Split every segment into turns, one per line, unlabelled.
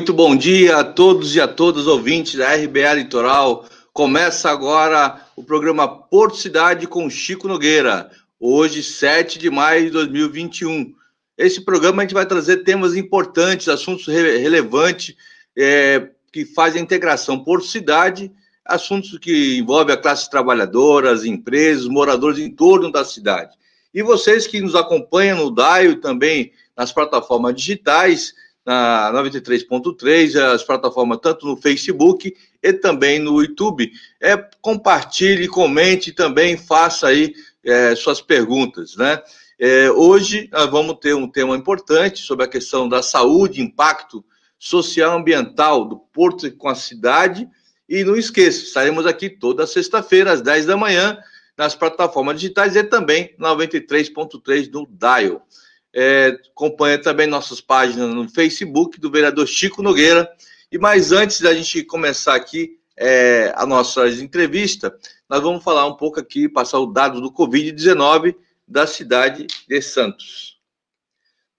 Muito bom dia a todos e a todas ouvintes da RBA Litoral. Começa agora o programa Porto Cidade com Chico Nogueira, hoje, 7 de maio de 2021. Esse programa a gente vai trazer temas importantes, assuntos re relevantes é, que fazem a integração Porto Cidade, assuntos que envolvem a classe trabalhadora, as empresas, moradores em torno da cidade. E vocês que nos acompanham no DAIO também nas plataformas digitais, na 93.3, as plataformas tanto no Facebook e também no YouTube. É, compartilhe, comente também, faça aí é, suas perguntas, né? É, hoje nós vamos ter um tema importante sobre a questão da saúde, impacto social ambiental do Porto com a cidade. E não esqueça, estaremos aqui toda sexta-feira, às 10 da manhã, nas plataformas digitais e também 93.3 no Dial. É, acompanha também nossas páginas no Facebook do vereador Chico Nogueira. E mais antes da gente começar aqui é, a nossa entrevista, nós vamos falar um pouco aqui, passar o dado do Covid-19 da cidade de Santos.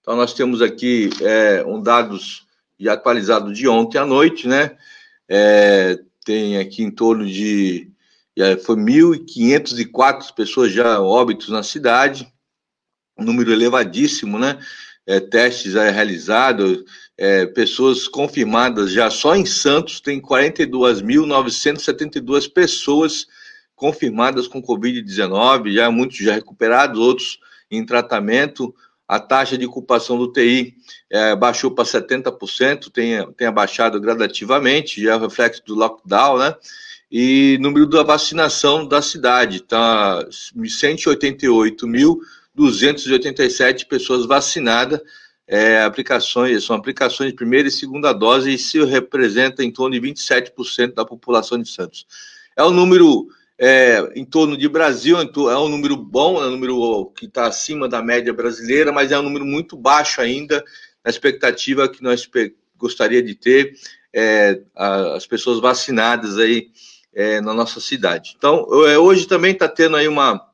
Então, nós temos aqui é, um dados já atualizado de ontem à noite, né? É, tem aqui em torno de. Já foi 1.504 pessoas já óbitos na cidade número elevadíssimo, né? É, testes é, realizados, é, pessoas confirmadas já só em Santos tem 42.972 pessoas confirmadas com Covid-19, já muitos já recuperados, outros em tratamento. A taxa de ocupação do TI é, baixou para 70%, tem, tem abaixado gradativamente, já é reflexo do lockdown, né? E número da vacinação da cidade, está 188 mil 287 pessoas vacinadas, é, aplicações, são aplicações de primeira e segunda dose, e se representa em torno de 27% da população de Santos. É um número é, em torno de Brasil, é um número bom, é um número que está acima da média brasileira, mas é um número muito baixo ainda, na expectativa que nós gostaria de ter é, as pessoas vacinadas aí é, na nossa cidade. Então, é, hoje também está tendo aí uma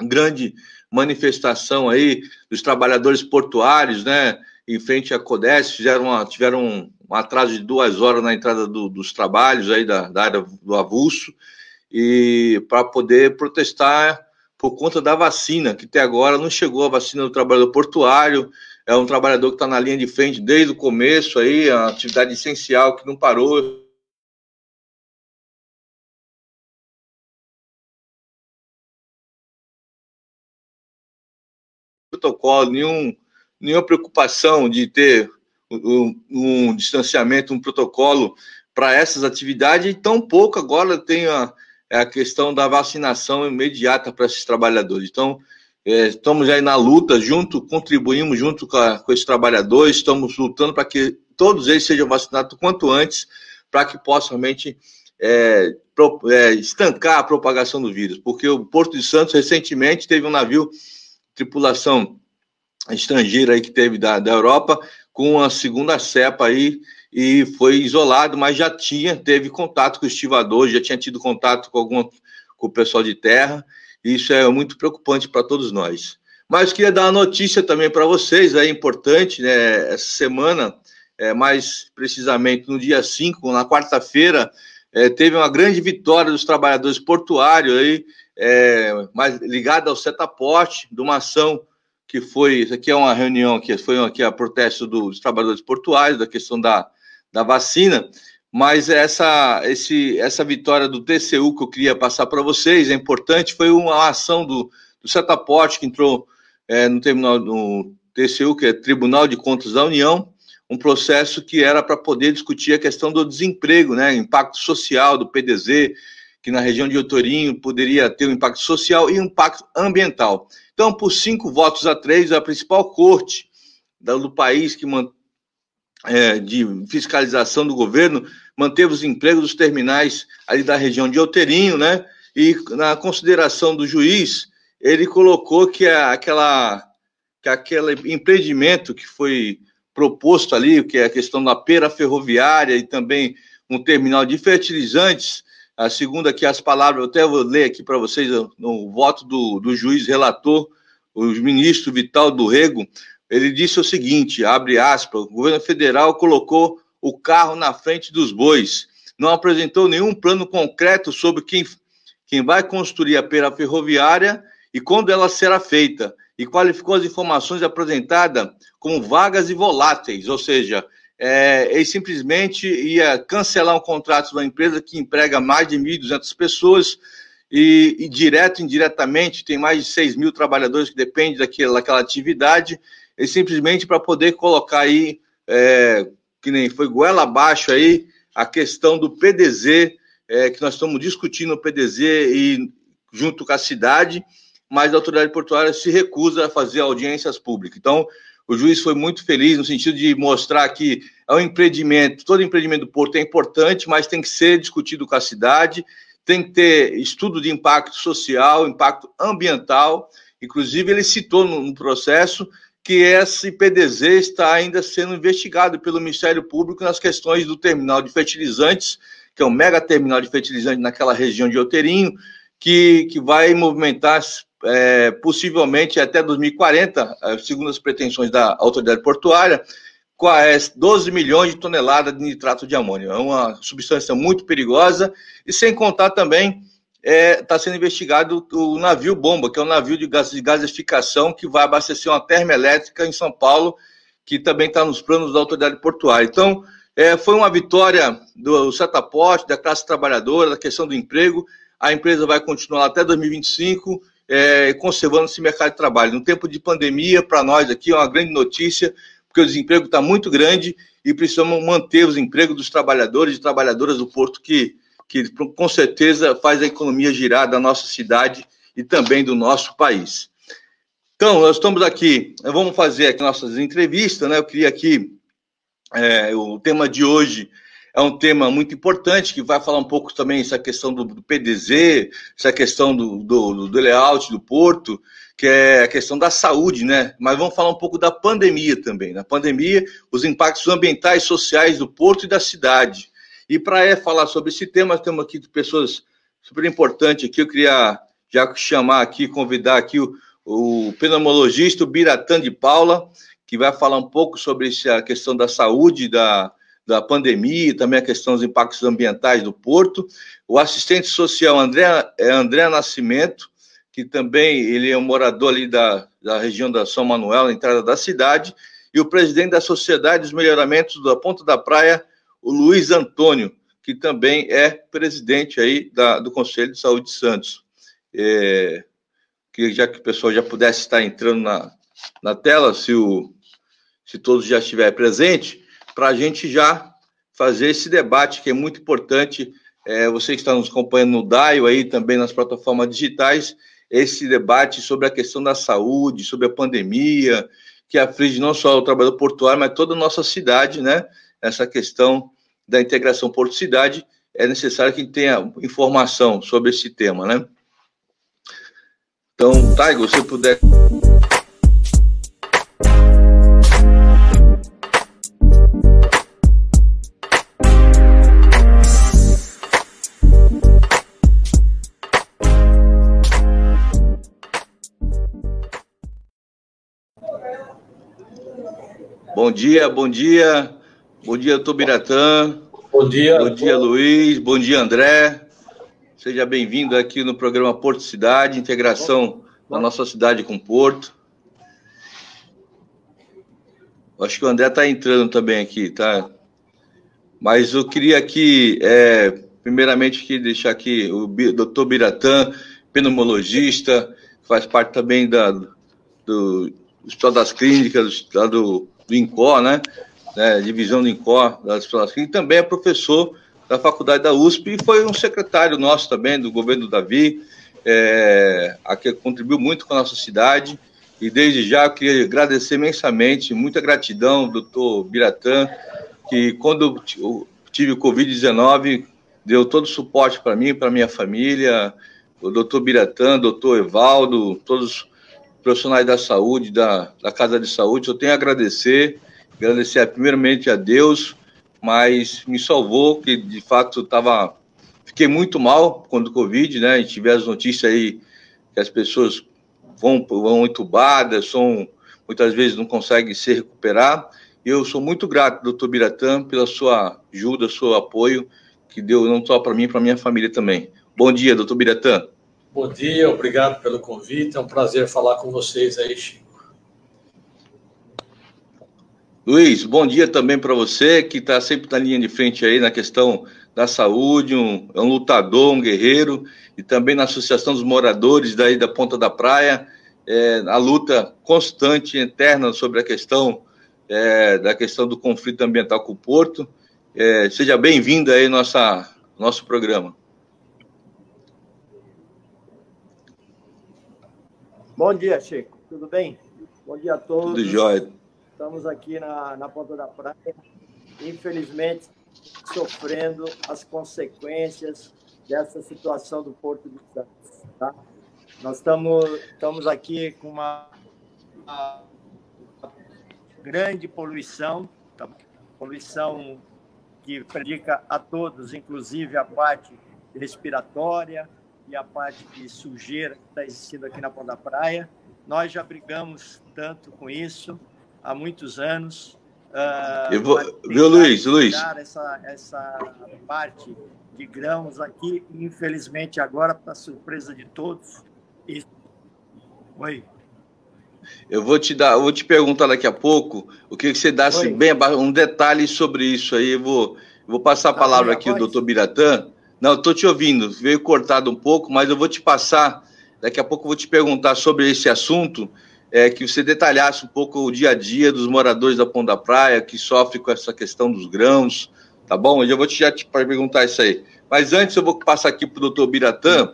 grande manifestação aí dos trabalhadores portuários, né, em frente à CODES, fizeram uma, tiveram um, atraso de duas horas na entrada do, dos trabalhos aí da, da área do avulso, e para poder protestar por conta da vacina, que até agora não chegou a vacina do trabalhador portuário, é um trabalhador que está na linha de frente desde o começo aí, a atividade essencial que não parou, protocolo, nenhum, nenhuma preocupação de ter um, um distanciamento, um protocolo para essas atividades, e tão pouco agora tem a, a questão da vacinação imediata para esses trabalhadores. Então, é, estamos aí na luta, junto, contribuímos junto com, a, com esses trabalhadores, estamos lutando para que todos eles sejam vacinados quanto antes, para que possam realmente é, pro, é, estancar a propagação do vírus, porque o Porto de Santos recentemente teve um navio tripulação estrangeira aí que teve da, da Europa com a segunda cepa aí e foi isolado, mas já tinha, teve contato com o estivador, já tinha tido contato com algum com o pessoal de terra, e isso é muito preocupante para todos nós. Mas queria dar uma notícia também para vocês, é importante, né? Essa semana, é, mais precisamente no dia 5, na quarta-feira, é, teve uma grande vitória dos trabalhadores portuários aí, é, mais ligada ao setaporte, de uma ação que foi, isso aqui é uma reunião que foi aqui a protesto dos trabalhadores portuários, da questão da, da vacina, mas essa, esse, essa vitória do TCU que eu queria passar para vocês é importante, foi uma ação do, do Setaporte que entrou é, no, tribunal, no TCU, que é Tribunal de Contas da União, um processo que era para poder discutir a questão do desemprego, né, impacto social do PDZ, que na região de Otorinho poderia ter um impacto social e um impacto ambiental. Então, por cinco votos a três, a principal corte do país que é, de fiscalização do governo manteve os empregos dos terminais ali da região de Outeirinho, né? E na consideração do juiz, ele colocou que aquela que aquele empreendimento que foi proposto ali, que é a questão da pera ferroviária e também um terminal de fertilizantes, a segunda aqui, as palavras, eu até vou ler aqui para vocês no voto do, do juiz relator, o ministro Vital do Rego, ele disse o seguinte, abre aspas, o governo federal colocou o carro na frente dos bois. Não apresentou nenhum plano concreto sobre quem, quem vai construir a pera ferroviária e quando ela será feita. E qualificou as informações apresentadas como vagas e voláteis, ou seja, é, ele simplesmente ia cancelar um contrato de uma empresa que emprega mais de 1.200 pessoas e, e, direto e indiretamente tem mais de 6 mil trabalhadores que dependem daquela, daquela atividade, e simplesmente para poder colocar aí, é, que nem foi goela abaixo aí, a questão do PDZ, é, que nós estamos discutindo o PDZ e junto com a cidade, mas a autoridade portuária se recusa a fazer audiências públicas. Então, o juiz foi muito feliz no sentido de mostrar que é um empreendimento, todo empreendimento do porto é importante, mas tem que ser discutido com a cidade, tem que ter estudo de impacto social, impacto ambiental. Inclusive, ele citou no, processo que esse PDZ está ainda sendo investigado pelo Ministério Público nas questões do terminal de fertilizantes, que é um mega terminal de fertilizantes naquela região de Outeirinho, que, que vai movimentar é, possivelmente até 2040, é, segundo as pretensões da autoridade portuária, 12 milhões de toneladas de nitrato de amônio. É uma substância muito perigosa, e sem contar também, está é, tá sendo investigado o navio bomba, que é um navio de, gas, de gasificação que vai abastecer uma termoelétrica em São Paulo, que também está nos planos da autoridade portuária. Então, é, foi uma vitória do setaporte, da classe trabalhadora, da questão do emprego. A empresa vai continuar até 2025 é, conservando esse mercado de trabalho. No tempo de pandemia, para nós aqui é uma grande notícia, porque o desemprego está muito grande e precisamos manter os empregos dos trabalhadores e trabalhadoras do Porto, que, que com certeza faz a economia girar da nossa cidade e também do nosso país. Então, nós estamos aqui, vamos fazer aqui nossas entrevistas, né? Eu queria aqui, é, o tema de hoje é um tema muito importante, que vai falar um pouco também essa questão do, do PDZ, essa questão do, do, do, layout do porto, que é a questão da saúde, né? Mas vamos falar um pouco da pandemia também. Na pandemia, os impactos ambientais sociais do porto e da cidade. E para falar sobre esse tema, temos aqui pessoas super importantes aqui. Eu queria já chamar aqui, convidar aqui o, o pneumologista, Biratã de Paula, que vai falar um pouco sobre a questão da saúde, da, da pandemia, também a questão dos impactos ambientais do porto. O assistente social André, é André Nascimento, que também ele é um morador ali da, da região da São Manuel, na entrada da cidade, e o presidente da Sociedade dos Melhoramentos da Ponta da Praia, o Luiz Antônio, que também é presidente aí da, do Conselho de Saúde de Santos. É, que já que o pessoal já pudesse estar entrando na, na tela, se, o, se todos já estiverem presentes, para a gente já fazer esse debate que é muito importante. É, você que está nos acompanhando no DAIO aí também nas plataformas digitais, esse debate sobre a questão da saúde, sobre a pandemia, que aflige não só o trabalhador portuário, mas toda a nossa cidade, né? Essa questão da integração porto-cidade, é necessário que tenha informação sobre esse tema, né? Então, Taigo, se puder Bom dia, bom dia. Bom dia, doutor Biratã.
Bom dia.
Bom dia, Luiz. Bom dia, André. Seja bem-vindo aqui no programa Porto Cidade, integração da nossa cidade com Porto. Acho que o André está entrando também aqui, tá? Mas eu queria aqui, é, primeiramente, aqui, deixar aqui o doutor Biratã, pneumologista, faz parte também da, do Hospital das Clínicas, do, do do INCOR, né? né divisão do INCOR das escolas e também é professor da faculdade da USP e foi um secretário nosso também do governo do Davi, é, a que contribuiu muito com a nossa cidade. E desde já queria agradecer imensamente, muita gratidão, doutor Biratã, que quando eu tive o Covid-19, deu todo o suporte para mim, para minha família, o doutor Biratã, doutor Evaldo, todos profissionais da saúde, da, da Casa de Saúde. Eu tenho a agradecer, agradecer primeiramente a Deus, mas me salvou, que de fato estava. Fiquei muito mal quando o Covid, né? A gente vê as notícias aí que as pessoas vão, vão entubadas, são, muitas vezes não conseguem se recuperar. Eu sou muito grato, doutor Biratã, pela sua ajuda, seu apoio, que deu não só para mim, para minha família também. Bom dia, doutor Biratã.
Bom dia, obrigado pelo convite. É um prazer falar com vocês aí, Chico.
Luiz, bom dia também para você, que está sempre na linha de frente aí na questão da saúde, um, é um lutador, um guerreiro, e também na Associação dos Moradores daí da Ponta da Praia, é, a luta constante, eterna sobre a questão é, da questão do conflito ambiental com o Porto. É, seja bem-vindo aí nossa nosso programa.
Bom dia, Chico. Tudo bem? Bom dia a todos.
Tudo jóia.
Estamos aqui na, na ponta da praia. Infelizmente, sofrendo as consequências dessa situação do Porto de Santos. Tá? Nós estamos, estamos aqui com uma, uma grande poluição, tá? poluição que prejudica a todos, inclusive a parte respiratória e a parte de sujeira que está existindo aqui na Ponta da Praia. Nós já brigamos tanto com isso há muitos anos.
Uh, Eu vou, viu, Luiz, Luiz?
Essa, essa parte de grãos aqui, infelizmente agora, para surpresa de todos. E... Oi.
Eu vou te dar, vou te perguntar daqui a pouco o que você dá assim, bem um detalhe sobre isso aí. Eu vou, eu vou passar a tá palavra aqui ao doutor Biratã. Não, estou te ouvindo, veio cortado um pouco, mas eu vou te passar. Daqui a pouco eu vou te perguntar sobre esse assunto é, que você detalhasse um pouco o dia a dia dos moradores da Ponta Praia que sofrem com essa questão dos grãos, tá bom? Eu já vou te, já te perguntar isso aí. Mas antes eu vou passar aqui para o doutor Biratã,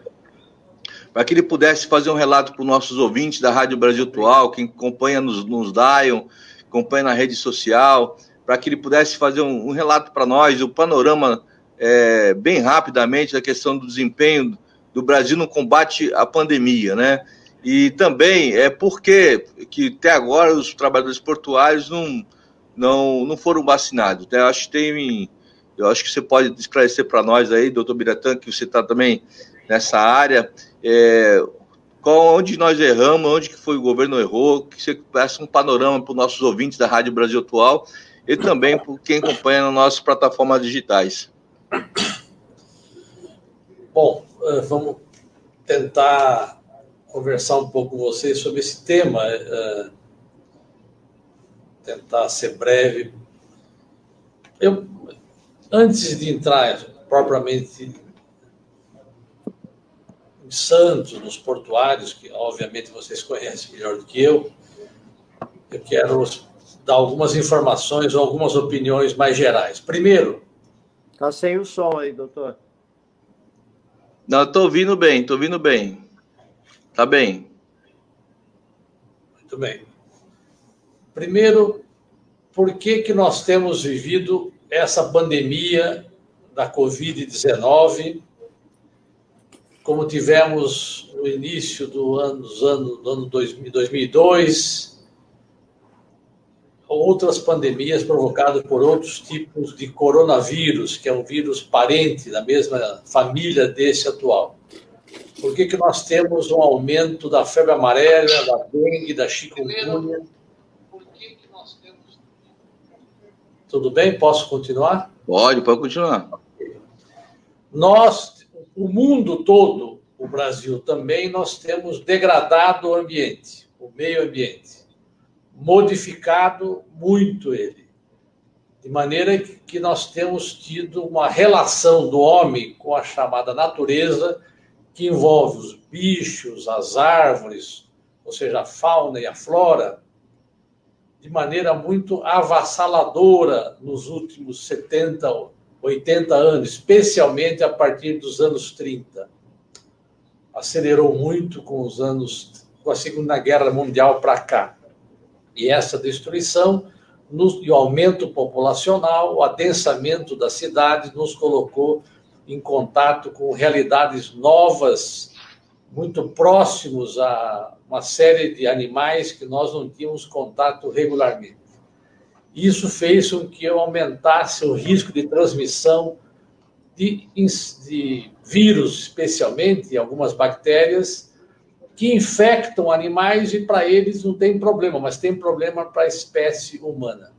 para que ele pudesse fazer um relato para os nossos ouvintes da Rádio Brasil Atual, quem acompanha nos, nos Dion, acompanha na rede social, para que ele pudesse fazer um, um relato para nós, o panorama é, bem rapidamente da questão do desempenho do Brasil no combate à pandemia, né? E também é porque que até agora os trabalhadores portuários não, não, não foram vacinados. Né? Acho que tem. Eu acho que você pode esclarecer para nós aí, doutor Biratã, que você está também nessa área. É, qual, onde nós erramos, onde que foi o governo errou, que você peça um panorama para os nossos ouvintes da Rádio Brasil Atual e também para quem acompanha nas nossas plataformas digitais.
Bom, eh, vamos tentar conversar um pouco com vocês sobre esse tema, é, tentar ser breve. Eu, antes de entrar propriamente em Santos, nos portuários, que obviamente vocês conhecem melhor do que eu, eu quero dar algumas informações ou algumas opiniões mais gerais. Primeiro.
Está sem o som aí, doutor.
Não, estou ouvindo bem, estou ouvindo bem. Tá bem.
Muito bem. Primeiro, por que, que nós temos vivido essa pandemia da Covid-19, como tivemos no início do ano, dos anos, do ano 2002, outras pandemias provocadas por outros tipos de coronavírus, que é um vírus parente da mesma família desse atual. Por que, que nós temos um aumento da febre amarela, da dengue, da chikungunya? Tudo bem? Posso continuar?
Pode, pode continuar.
Nós, o mundo todo, o Brasil também, nós temos degradado o ambiente, o meio ambiente, modificado muito ele, de maneira que nós temos tido uma relação do homem com a chamada natureza que envolve os bichos, as árvores, ou seja, a fauna e a flora, de maneira muito avassaladora nos últimos 70, 80 anos, especialmente a partir dos anos 30. Acelerou muito com os anos, com a Segunda Guerra Mundial para cá. E essa destruição e o aumento populacional, o adensamento das cidades nos colocou em contato com realidades novas, muito próximos a uma série de animais que nós não tínhamos contato regularmente. Isso fez com que eu aumentasse o risco de transmissão de, de vírus, especialmente algumas bactérias, que infectam animais e para eles não tem problema, mas tem problema para a espécie humana.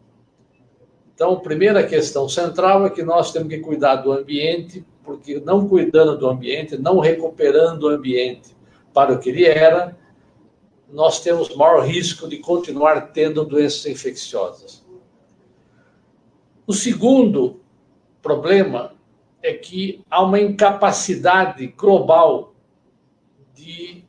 Então, primeira questão central é que nós temos que cuidar do ambiente, porque não cuidando do ambiente, não recuperando o ambiente para o que ele era, nós temos maior risco de continuar tendo doenças infecciosas. O segundo problema é que há uma incapacidade global de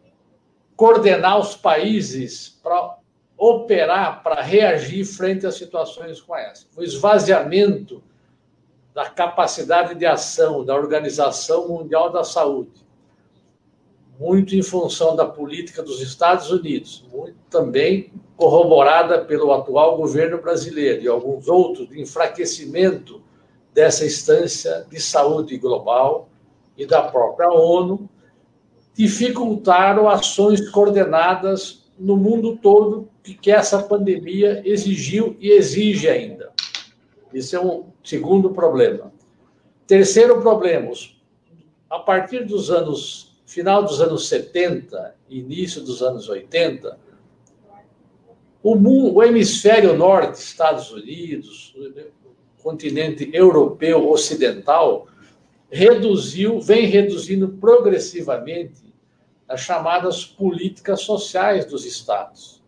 coordenar os países para operar, para reagir frente a situações como essa. O esvaziamento da capacidade de ação da Organização Mundial da Saúde, muito em função da política dos Estados Unidos, muito também corroborada pelo atual governo brasileiro e alguns outros, de enfraquecimento dessa instância de saúde global e da própria ONU, dificultaram ações coordenadas no mundo todo que essa pandemia exigiu e exige ainda. Esse é um segundo problema. Terceiro problema, a partir dos anos, final dos anos 70, início dos anos 80, o, mundo, o hemisfério norte, Estados Unidos, continente europeu ocidental, reduziu, vem reduzindo progressivamente as chamadas políticas sociais dos estados.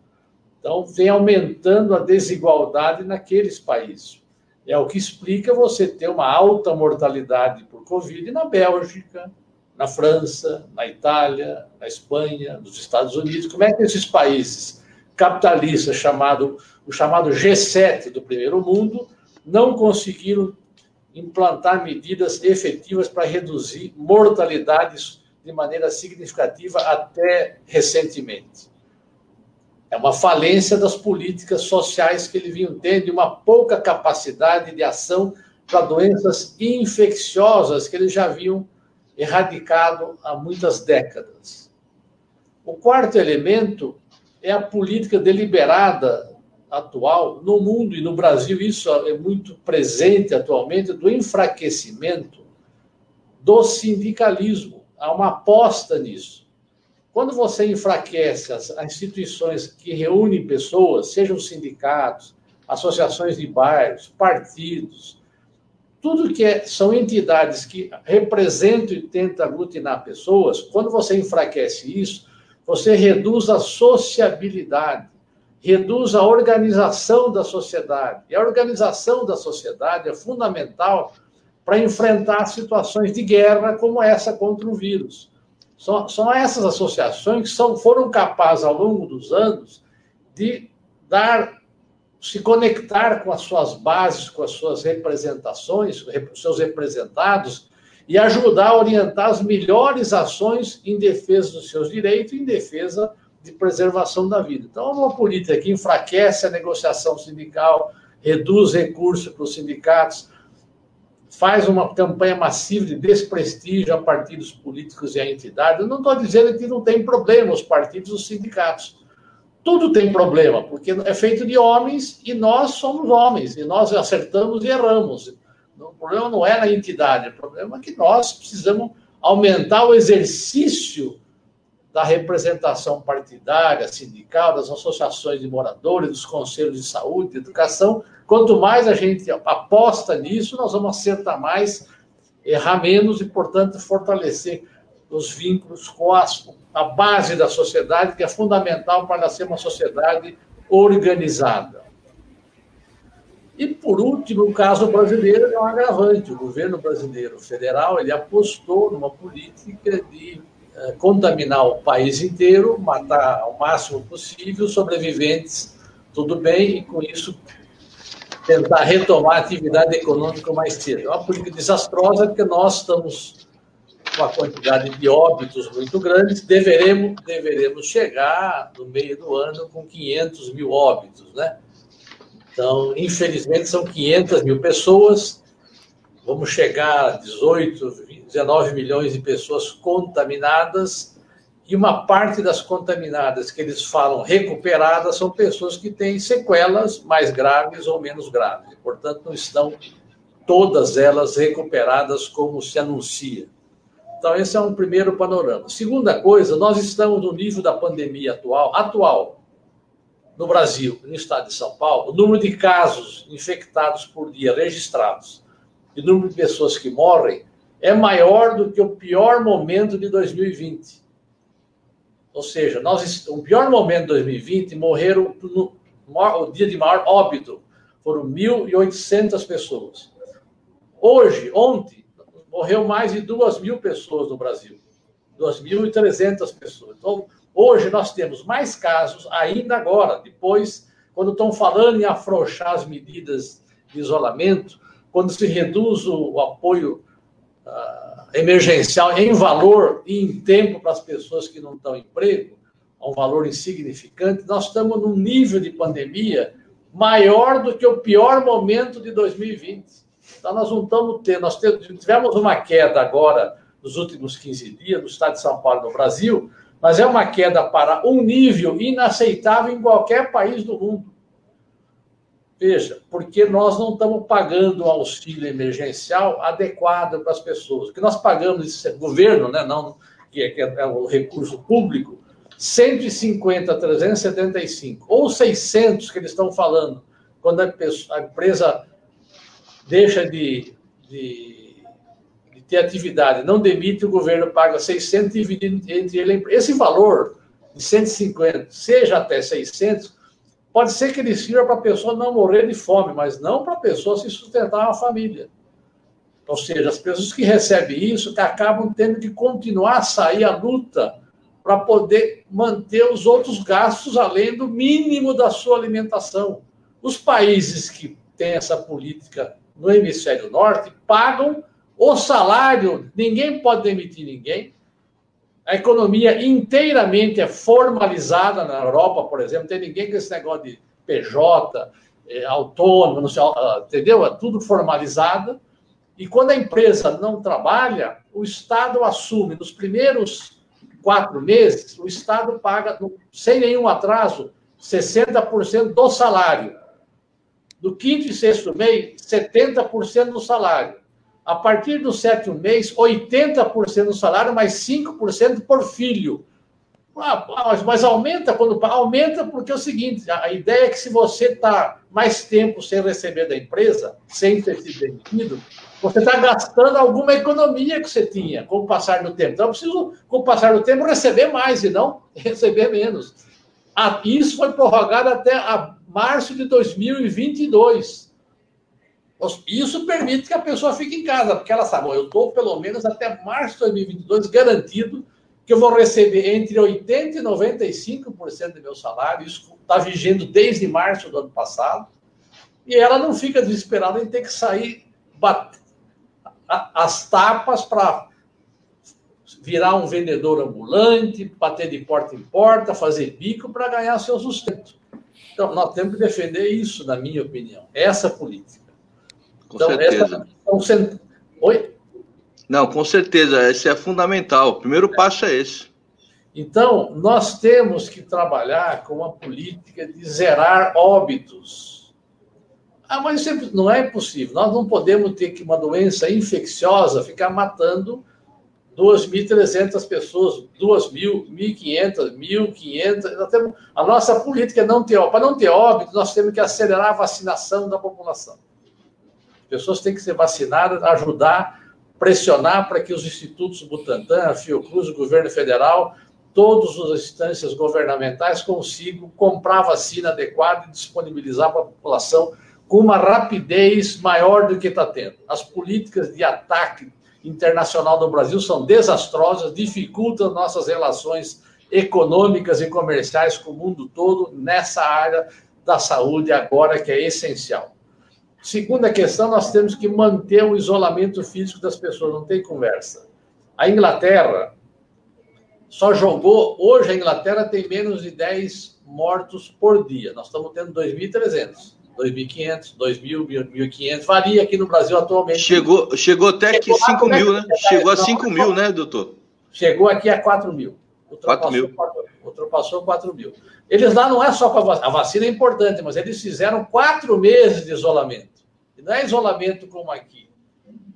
Então, vem aumentando a desigualdade naqueles países. É o que explica você ter uma alta mortalidade por Covid na Bélgica, na França, na Itália, na Espanha, nos Estados Unidos. Como é que esses países capitalistas, chamado, o chamado G7 do primeiro mundo, não conseguiram implantar medidas efetivas para reduzir mortalidades de maneira significativa até recentemente. É uma falência das políticas sociais que eles vinham tendo uma pouca capacidade de ação para doenças infecciosas que eles já haviam erradicado há muitas décadas. O quarto elemento é a política deliberada atual no mundo e no Brasil, isso é muito presente atualmente, do enfraquecimento do sindicalismo. Há uma aposta nisso. Quando você enfraquece as instituições que reúnem pessoas, sejam sindicatos, associações de bairros, partidos, tudo que é, são entidades que representam e tentam aglutinar pessoas, quando você enfraquece isso, você reduz a sociabilidade, reduz a organização da sociedade. E a organização da sociedade é fundamental para enfrentar situações de guerra como essa contra o vírus. São, são essas associações que são, foram capazes, ao longo dos anos, de dar, se conectar com as suas bases, com as suas representações, seus representados, e ajudar a orientar as melhores ações em defesa dos seus direitos e em defesa de preservação da vida. Então, é uma política que enfraquece a negociação sindical, reduz recursos para os sindicatos, faz uma campanha massiva de desprestígio a partidos políticos e a entidades. Eu não estou dizendo que não tem problema os partidos e os sindicatos. Tudo tem problema, porque é feito de homens e nós somos homens, e nós acertamos e erramos. O problema não é na entidade, o problema é que nós precisamos aumentar o exercício da representação partidária, sindical, das associações de moradores, dos conselhos de saúde, de educação. Quanto mais a gente aposta nisso, nós vamos acertar mais, errar menos e, portanto, fortalecer os vínculos com a, a base da sociedade, que é fundamental para ser uma sociedade organizada. E, por último, o caso brasileiro é um agravante. O governo brasileiro federal ele apostou numa política de contaminar o país inteiro, matar ao máximo possível sobreviventes, tudo bem, e com isso tentar retomar a atividade econômica mais cedo. É uma política desastrosa porque nós estamos com a quantidade de óbitos muito grande, deveremos, deveremos chegar no meio do ano com 500 mil óbitos, né? Então, infelizmente, são 500 mil pessoas. Vamos chegar a 18, 19 milhões de pessoas contaminadas. E uma parte das contaminadas que eles falam recuperadas são pessoas que têm sequelas mais graves ou menos graves. Portanto, não estão todas elas recuperadas como se anuncia. Então, esse é um primeiro panorama. Segunda coisa, nós estamos no nível da pandemia atual, atual, no Brasil, no estado de São Paulo, o número de casos infectados por dia registrados e o número de pessoas que morrem é maior do que o pior momento de 2020. Ou seja, nós, o pior momento de 2020 morreram no, o dia de maior óbito foram 1.800 pessoas. Hoje, ontem, morreu mais de 2 mil pessoas no Brasil. 2.300 pessoas. Então, hoje nós temos mais casos ainda agora, depois, quando estão falando em afrouxar as medidas de isolamento, quando se reduz o apoio uh, emergencial em valor e em tempo para as pessoas que não estão em emprego, a um valor insignificante, nós estamos num nível de pandemia maior do que o pior momento de 2020. Então, nós não estamos tendo, nós tivemos uma queda agora nos últimos 15 dias no estado de São Paulo, no Brasil, mas é uma queda para um nível inaceitável em qualquer país do mundo. Veja, porque nós não estamos pagando o auxílio emergencial adequado para as pessoas. O que nós pagamos, esse governo, né, não, que é, que é o recurso público, 150, 375 ou 600 que eles estão falando, quando a, pessoa, a empresa deixa de, de, de, ter atividade, não demite, o governo paga 600 dividido entre ele. Esse valor de 150, seja até 600, Pode ser que ele sirva para a pessoa não morrer de fome, mas não para a pessoa se sustentar uma família. Ou seja, as pessoas que recebem isso que acabam tendo que continuar a sair a luta para poder manter os outros gastos além do mínimo da sua alimentação. Os países que têm essa política no hemisfério norte pagam o salário, ninguém pode demitir ninguém, a economia inteiramente é formalizada na Europa, por exemplo, tem ninguém com esse negócio de PJ, é, autônomo, não sei, ah, entendeu? É tudo formalizado. E quando a empresa não trabalha, o Estado assume nos primeiros quatro meses, o Estado paga, sem nenhum atraso, 60% do salário. Do quinto e sexto mês, 70% do salário. A partir do sétimo mês, 80% do salário, mais 5% por filho. Ah, mas, aumenta quando aumenta porque é o seguinte: a, ideia é que se você está mais tempo sem receber da empresa, sem ter sido demitido, você está gastando alguma economia que você tinha com o passar do tempo. Então, eu preciso, com o passar do tempo, receber mais e não receber menos. Ah, isso foi prorrogado até março de 2022. Isso permite que a pessoa fique em casa, porque ela sabe, eu estou pelo menos até março de 2022 garantido que eu vou receber entre 80% e 95% do meu salário. Isso está vigendo desde março do ano passado. E ela não fica desesperada em ter que sair bater as tapas para virar um vendedor ambulante, bater de porta em porta, fazer bico para ganhar seu sustento. Então, nós temos que defender isso, na minha opinião, essa política.
Com então, certeza. Essa... Oi? Não, com certeza, esse é fundamental. O primeiro é. passo é esse.
Então, nós temos que trabalhar com uma política de zerar óbitos. Ah, mas isso não é possível. Nós não podemos ter que uma doença infecciosa ficar matando 2.300 pessoas, 2.000, 1.500, 1.500. A nossa política é não ter óbito. Para não ter óbito, nós temos que acelerar a vacinação da população pessoas têm que ser vacinadas, ajudar, pressionar para que os institutos Butantan, a Fiocruz, o governo federal, todas as instâncias governamentais consigam comprar vacina adequada e disponibilizar para a população com uma rapidez maior do que está tendo. As políticas de ataque internacional do Brasil são desastrosas, dificultam nossas relações econômicas e comerciais com o mundo todo nessa área da saúde agora que é essencial. Segunda questão, nós temos que manter o isolamento físico das pessoas, não tem conversa. A Inglaterra só jogou, hoje a Inglaterra tem menos de 10 mortos por dia. Nós estamos tendo 2.300. 2.500, 2.000, 1.500, varia aqui no Brasil atualmente.
Chegou, chegou até que 5 mil, né? Chegou a 5 mil, né, doutor?
Chegou aqui a 4 mil. 4 mil. 4, ultrapassou 4 mil. Eles lá não é só com a vacina, a vacina é importante, mas eles fizeram quatro meses de isolamento. Não é isolamento como aqui,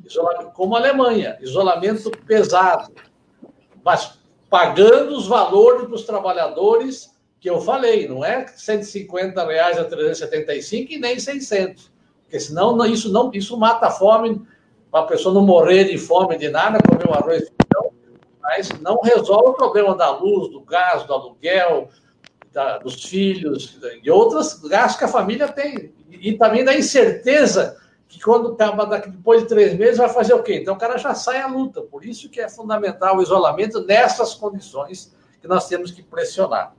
isolamento como a Alemanha, isolamento pesado, mas pagando os valores dos trabalhadores que eu falei, não é 150 reais a 375 e nem 600, porque senão isso não isso mata a fome, para a pessoa não morrer de fome de nada, comer um arroz e mas não resolve o problema da luz, do gás, do aluguel, da, dos filhos e outros gastos que a família tem. E, e também da incerteza que quando acaba depois de três meses vai fazer o quê? Então o cara já sai à luta. Por isso que é fundamental o isolamento nessas condições que nós temos que pressionar.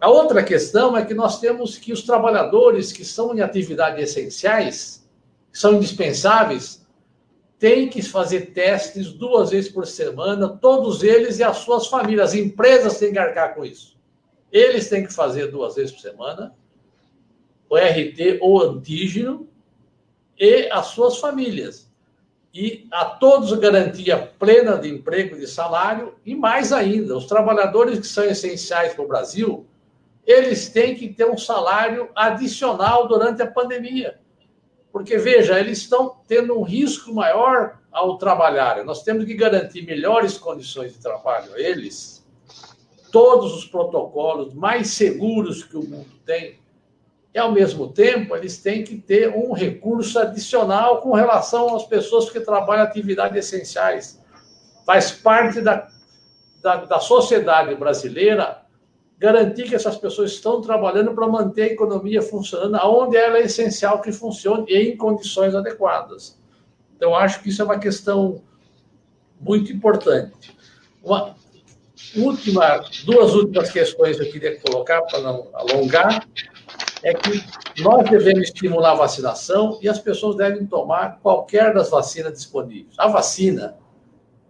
A outra questão é que nós temos que os trabalhadores que são em atividades essenciais, que são indispensáveis, têm que fazer testes duas vezes por semana, todos eles e as suas famílias. As empresas têm que arcar com isso. Eles têm que fazer duas vezes por semana, o RT ou antígeno, e as suas famílias. E a todos garantia plena de emprego e de salário, e mais ainda, os trabalhadores que são essenciais para o Brasil, eles têm que ter um salário adicional durante a pandemia. Porque, veja, eles estão tendo um risco maior ao trabalhar. Nós temos que garantir melhores condições de trabalho a eles, todos os protocolos mais seguros que o mundo tem, e, ao mesmo tempo, eles têm que ter um recurso adicional com relação às pessoas que trabalham atividades essenciais. Faz parte da, da, da sociedade brasileira garantir que essas pessoas estão trabalhando para manter a economia funcionando onde ela é essencial que funcione e em condições adequadas. Então, acho que isso é uma questão muito importante. Uma, última, duas últimas questões que eu queria colocar para não alongar é que nós devemos estimular a vacinação e as pessoas devem tomar qualquer das vacinas disponíveis. A vacina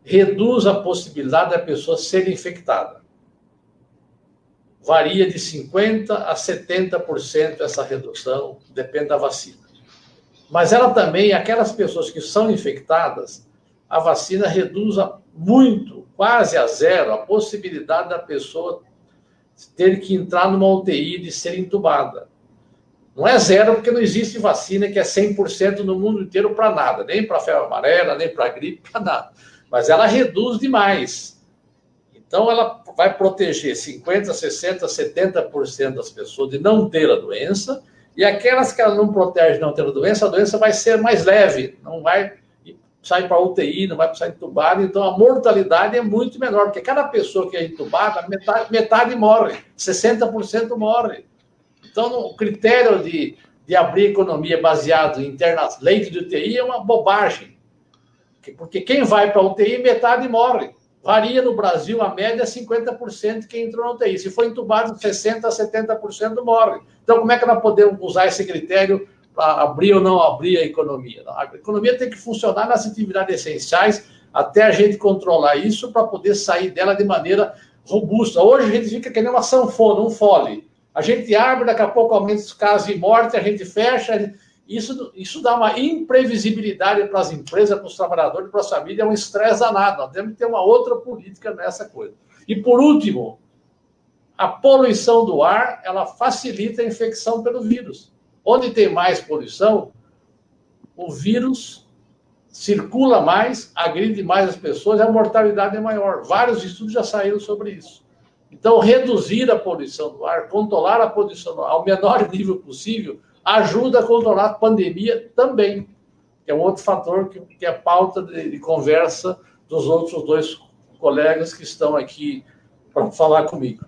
reduz a possibilidade da pessoa ser infectada. Varia de 50% a 70% essa redução, depende da vacina. Mas ela também, aquelas pessoas que são infectadas, a vacina reduz muito, quase a zero, a possibilidade da pessoa ter que entrar numa UTI de ser entubada. Não é zero, porque não existe vacina que é 100% no mundo inteiro para nada, nem para febre amarela, nem para gripe, para nada. Mas ela reduz demais. Então, ela vai proteger 50%, 60%, 70% das pessoas de não ter a doença, e aquelas que ela não protege de não ter a doença, a doença vai ser mais leve, não vai sair para UTI, não vai precisar entubado, então a mortalidade é muito menor, porque cada pessoa que é entubada, metade, metade morre, 60% morre. Então, o critério de, de abrir economia baseado em internas, leite de UTI é uma bobagem. Porque quem vai para UTI, metade morre. Varia no Brasil, a média é 50% quem entrou na UTI. Se for entubado, 60% a 70% morre. Então, como é que nós podemos usar esse critério abrir ou não abrir a economia? A economia tem que funcionar nas atividades essenciais até a gente controlar isso para poder sair dela de maneira robusta. Hoje a gente fica querendo uma sanfona, um fole. A gente abre, daqui a pouco aumenta os casos de morte, a gente fecha. Isso, isso dá uma imprevisibilidade para as empresas, para os trabalhadores, para as famílias, é um estresse danado. Nós temos que ter uma outra política nessa coisa. E por último, a poluição do ar, ela facilita a infecção pelo vírus. Onde tem mais poluição, o vírus circula mais, agride mais as pessoas e a mortalidade é maior. Vários estudos já saíram sobre isso. Então, reduzir a poluição do ar, controlar a poluição do ar ao menor nível possível, ajuda a controlar a pandemia também, que é um outro fator que, que é pauta de, de conversa dos outros dois colegas que estão aqui para falar comigo.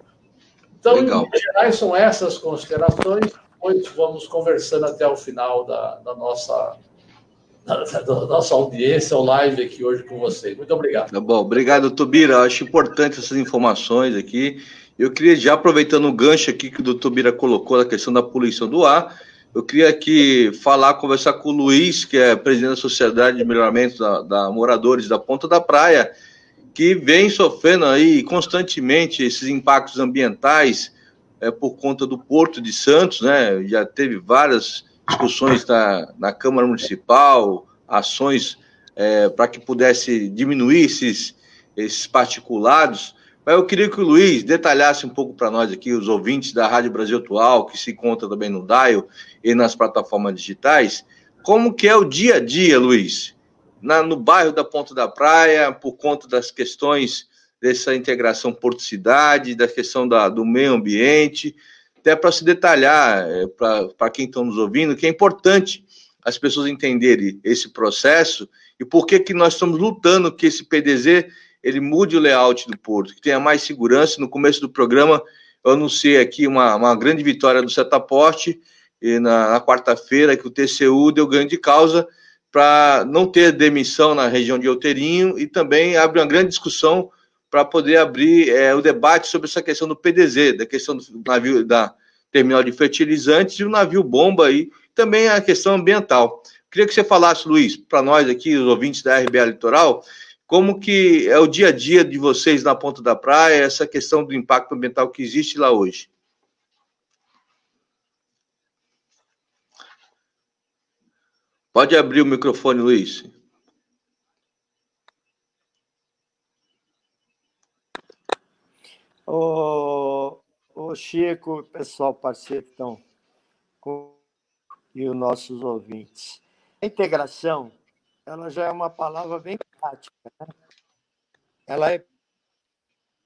Então, Legal. em geral, são essas considerações. Depois vamos conversando até o final da, da nossa da, da, nossa audiência, o live aqui hoje com vocês. Muito obrigado.
Tá bom, obrigado, Tubira. Acho importante essas informações aqui. Eu queria, já aproveitando o gancho aqui que o doutor Bira colocou na questão da poluição do ar, eu queria aqui falar, conversar com o Luiz, que é presidente da Sociedade de Melhoramento da, da Moradores da Ponta da Praia, que vem sofrendo aí constantemente esses impactos ambientais é, por conta do Porto de Santos, né? Já teve várias discussões na, na Câmara Municipal, ações é, para que pudesse diminuir esses, esses particulados. Mas eu queria que o Luiz detalhasse um pouco para nós aqui, os ouvintes da Rádio Brasil Atual, que se encontra também no DAIO e nas plataformas digitais, como que é o dia a dia, Luiz, na, no bairro da Ponta da Praia, por conta das questões dessa integração porto-cidade, da questão da, do meio ambiente, até para se detalhar é, para quem está nos ouvindo, que é importante as pessoas entenderem esse processo e por que, que nós estamos lutando que esse PDZ ele mude o layout do porto, que tenha mais segurança. No começo do programa, eu anunciei aqui uma, uma grande vitória do Setaporte, e na, na quarta-feira que o TCU deu ganho de causa para não ter demissão na região de Outeirinho e também abre uma grande discussão para poder abrir é, o debate sobre essa questão do PDZ, da questão do navio da terminal de fertilizantes e o navio bomba aí, também a questão ambiental. Queria que você falasse, Luiz, para nós aqui, os ouvintes da RBA Litoral, como que é o dia a dia de vocês na ponta da praia, essa questão do impacto ambiental que existe lá hoje. Pode abrir o microfone, Luiz.
O, Chico, pessoal parceiro estão com, e os nossos ouvintes. A integração, ela já é uma palavra bem prática. Né? Ela é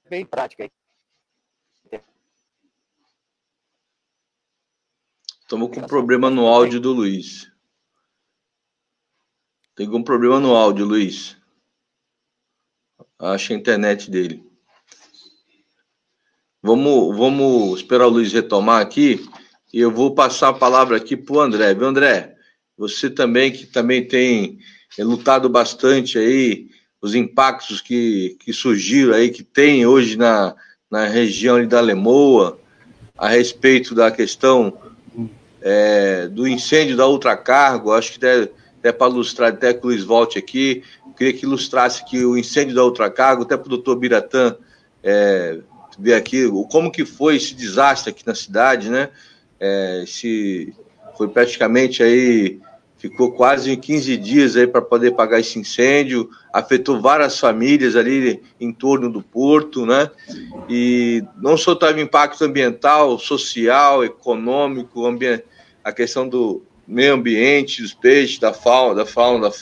bem prática.
Estamos com problema no áudio do Luiz. Tem algum problema no áudio, Luiz? Acho a internet dele. Vamos, vamos esperar o Luiz retomar aqui e eu vou passar a palavra aqui para o André. Viu, André? Você também, que também tem é, lutado bastante aí, os impactos que, que surgiram aí, que tem hoje na, na região da Lemoa, a respeito da questão é, do incêndio da Ultracargo, acho que até para ilustrar, até que o Luiz volte aqui, queria que ilustrasse aqui o incêndio da Ultracargo, até para o doutor Biratã é, ver aqui como que foi esse desastre aqui na cidade, né? É, foi praticamente aí, ficou quase 15 dias aí para poder pagar esse incêndio, afetou várias famílias ali em torno do porto, né? E não só teve impacto ambiental, social, econômico, a questão do, meio ambiente, dos peixes, da fauna, da fauna, da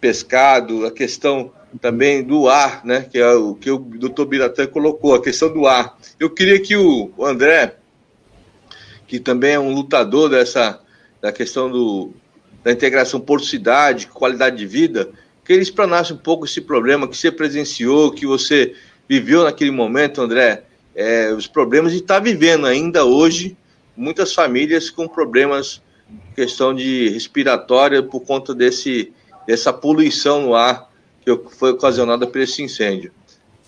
pescado, a questão também do ar, né, que é o que o doutor Biratã colocou, a questão do ar. Eu queria que o André, que também é um lutador dessa da questão do, da integração porto-cidade, qualidade de vida, que ele explanasse um pouco esse problema que você presenciou, que você viveu naquele momento, André, é, os problemas e está vivendo ainda hoje muitas famílias com problemas questão de respiratória por conta desse, dessa poluição no ar que foi ocasionada por esse incêndio.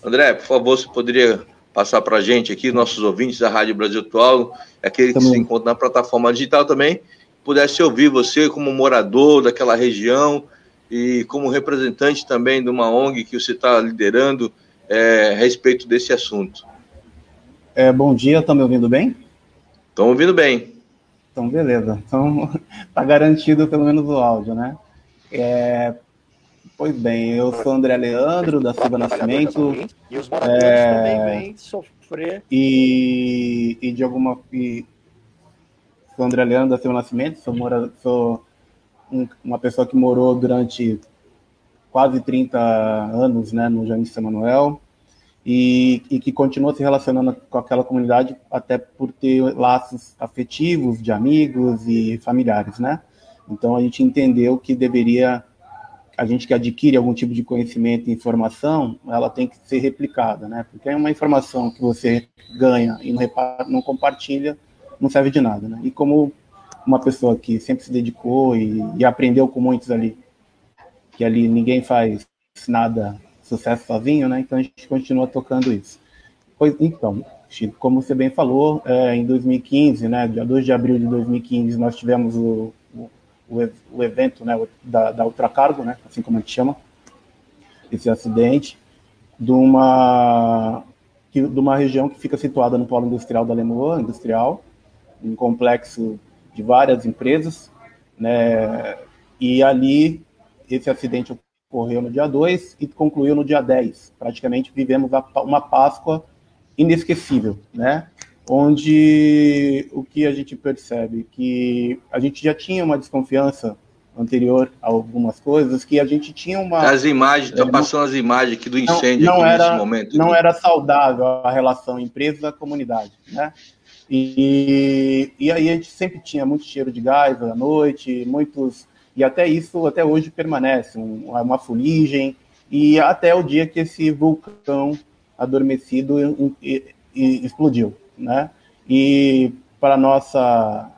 André, por favor, você poderia passar para a gente aqui, nossos ouvintes da Rádio Brasil Atual, aquele que se encontra na plataforma digital também, pudesse ouvir você como morador daquela região e como representante também de uma ONG que você está liderando é, a respeito desse assunto.
É, bom dia, estão me ouvindo bem?
Estão ouvindo bem.
Então, beleza. Então, tá garantido pelo menos o áudio, né? É, pois bem, eu sou André Leandro, da Silva Nascimento. E os é, também vêm sofrer. E, e de alguma. E, sou André Leandro, da Silva Nascimento, sou, mora, sou um, uma pessoa que morou durante quase 30 anos né, no Jardim São Manuel e, e, que continua se relacionando com aquela comunidade até por ter laços afetivos de amigos e familiares, né? Então a gente entendeu que deveria a gente que adquire algum tipo de conhecimento e informação, ela tem que ser replicada, né? Porque é uma informação que você ganha e não, repara, não compartilha, não serve de nada, né? E como uma pessoa que sempre se dedicou e, e aprendeu com muitos ali, que ali ninguém faz nada sucesso sozinho, né? Então a gente continua tocando isso. Pois então, Chico, como você bem falou, é, em 2015, né, dia 2 de abril de 2015, nós tivemos o, o, o evento né, da, da Ultracargo, né, assim como a gente chama, esse acidente, de uma, que, de uma região que fica situada no polo industrial da Lemoa, industrial, um complexo de várias empresas, né, e ali esse acidente ocorreu no dia 2 e concluiu no dia 10. Praticamente vivemos uma Páscoa inesquecível, né? Onde o que a gente percebe que a gente já tinha uma desconfiança anterior a algumas coisas, que a gente tinha uma.
As imagens, estão é, passando as imagens aqui do incêndio
não, não
aqui
era,
nesse momento.
Não era saudável a relação empresa-comunidade, né? E, e aí a gente sempre tinha muito cheiro de gás à noite, muitos. E até isso, até hoje, permanece, um, uma fuligem, e até o dia que esse vulcão adormecido e, e, explodiu, né? E para nossa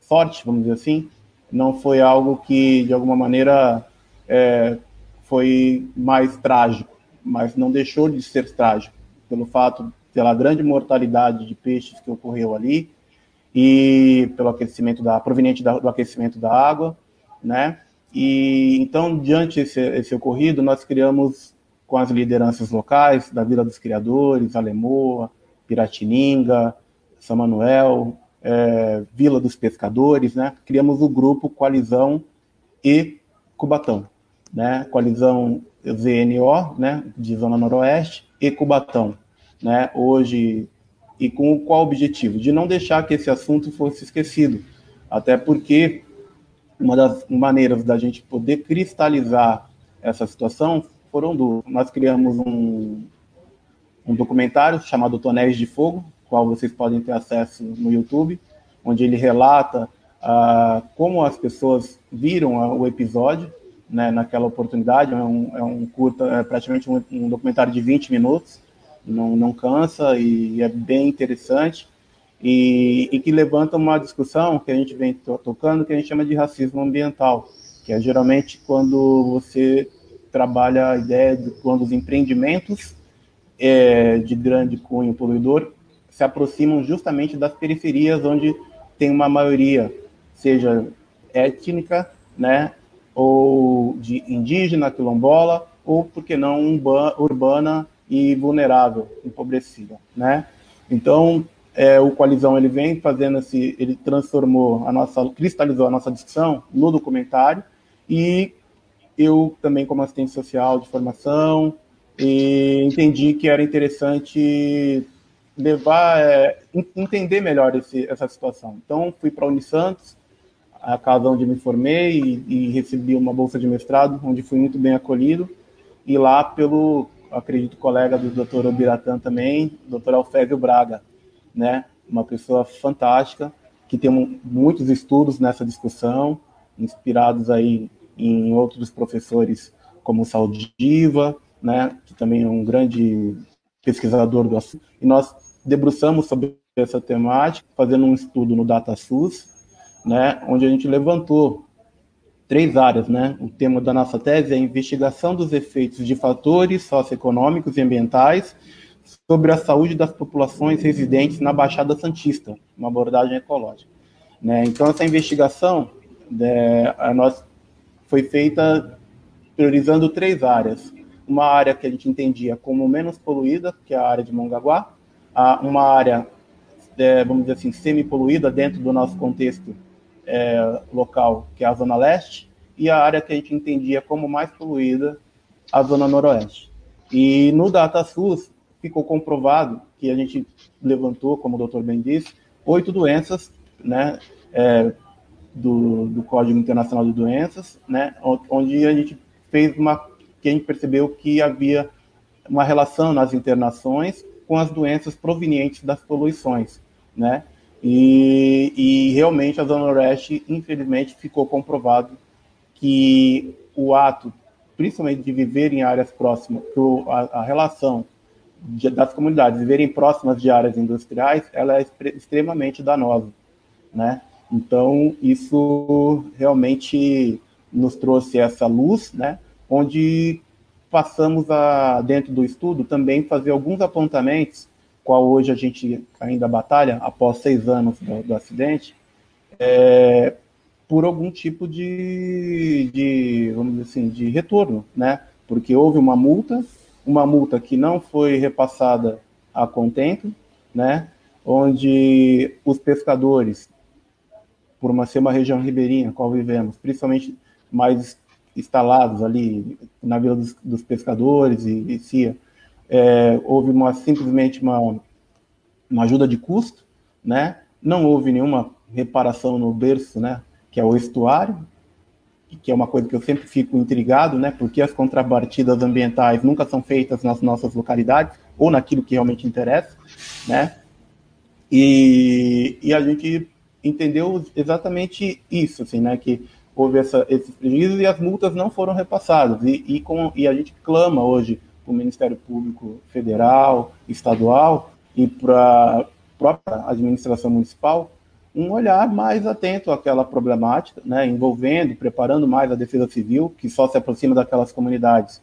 sorte, vamos dizer assim, não foi algo que de alguma maneira é, foi mais trágico, mas não deixou de ser trágico pelo fato pela grande mortalidade de peixes que ocorreu ali e pelo aquecimento da proveniente da, do aquecimento da água, né? E então diante esse, esse ocorrido nós criamos com as lideranças locais da Vila dos Criadores, Alemoa, Piratininga, São Manuel, é, Vila dos Pescadores, né? Criamos o grupo Coalizão e Cubatão, né? Coalizão ZNO, né? De Zona Noroeste e Cubatão, né? Hoje e com qual objetivo? De não deixar que esse assunto fosse esquecido, até porque uma das maneiras da gente poder cristalizar essa situação foram duas. Nós criamos um, um documentário chamado Tonéis de Fogo, qual vocês podem ter acesso no YouTube, onde ele relata uh, como as pessoas viram o episódio né, naquela oportunidade. É um, é um curta, é praticamente um, um, documentário de 20 minutos, não, não cansa e é bem interessante. E, e, que levanta uma discussão que a gente vem tocando, que a gente chama de racismo ambiental, que é geralmente quando você trabalha a ideia de quando os empreendimentos é, de grande cunho poluidor se aproximam justamente das periferias onde tem uma maioria, seja étnica, né, ou de indígena, quilombola, ou, por que não, urbana e vulnerável, empobrecida, né? Então, é, o Coalizão, ele vem fazendo esse, ele transformou a nossa, cristalizou a nossa discussão no documentário, e eu também, como assistente social de formação, entendi que era interessante levar, é, entender melhor esse, essa situação. Então, fui para a Unisantos, a casa onde me formei, e, e, recebi uma bolsa de mestrado, onde fui muito bem acolhido, e lá pelo, acredito, colega do Dr. Obiratã também, Dr. Alfébio Braga, né? Uma pessoa fantástica, que tem muitos estudos nessa discussão, inspirados aí em outros professores como Saldiva, né, que também é um grande pesquisador do assunto, e nós debruçamos sobre essa temática, fazendo um estudo no DataSUS, né, onde a gente levantou três áreas, né? O tema da nossa tese é a investigação dos efeitos de fatores socioeconômicos e ambientais sobre a saúde das populações residentes na Baixada Santista, uma abordagem ecológica. Né? Então, essa investigação né, nós foi feita priorizando três áreas uma área que a gente entendia como menos poluída, que é a área de Mongaguá, uma área, é, vamos dizer assim, semi-poluída dentro do nosso contexto é, local, que é a Zona Leste, e a área que a gente entendia como mais poluída, a Zona Noroeste. E no DataSUS ficou comprovado que a gente levantou, como o doutor bem disse, oito doenças, né, é, do, do Código Internacional de Doenças, né, onde a gente fez uma que a gente percebeu que havia uma relação nas internações com as doenças provenientes das poluições, né? E, e realmente a Zona Oeste, infelizmente, ficou comprovado que o ato, principalmente de viver em áreas próximas, que a, a relação de, das comunidades viverem próximas de áreas industriais, ela é extremamente danosa, né? Então, isso realmente nos trouxe essa luz, né? Onde passamos a, dentro do estudo, também fazer alguns apontamentos, qual hoje a gente ainda batalha, após seis anos do, do acidente, é, por algum tipo de, de, vamos dizer assim, de retorno, né? Porque houve uma multa, uma multa que não foi repassada a contento, né? Onde os pescadores, por uma ser uma região ribeirinha, qual vivemos, principalmente mais instalados ali na Vila dos, dos Pescadores e, e CIA, é, houve uma, simplesmente uma, uma ajuda de custo, né? não houve nenhuma reparação no berço, né? que é o estuário, que é uma coisa que eu sempre fico intrigado, né? Porque as contrapartidas ambientais nunca são feitas nas nossas localidades ou naquilo que realmente interessa, né? E, e a gente entendeu exatamente isso, assim, né? Que houve essa, esses prejuízos e as multas não foram repassadas. E, e, com, e a gente clama hoje para o Ministério Público Federal, Estadual e para a própria administração municipal um olhar mais atento àquela problemática, né, envolvendo, preparando mais a defesa civil, que só se aproxima daquelas comunidades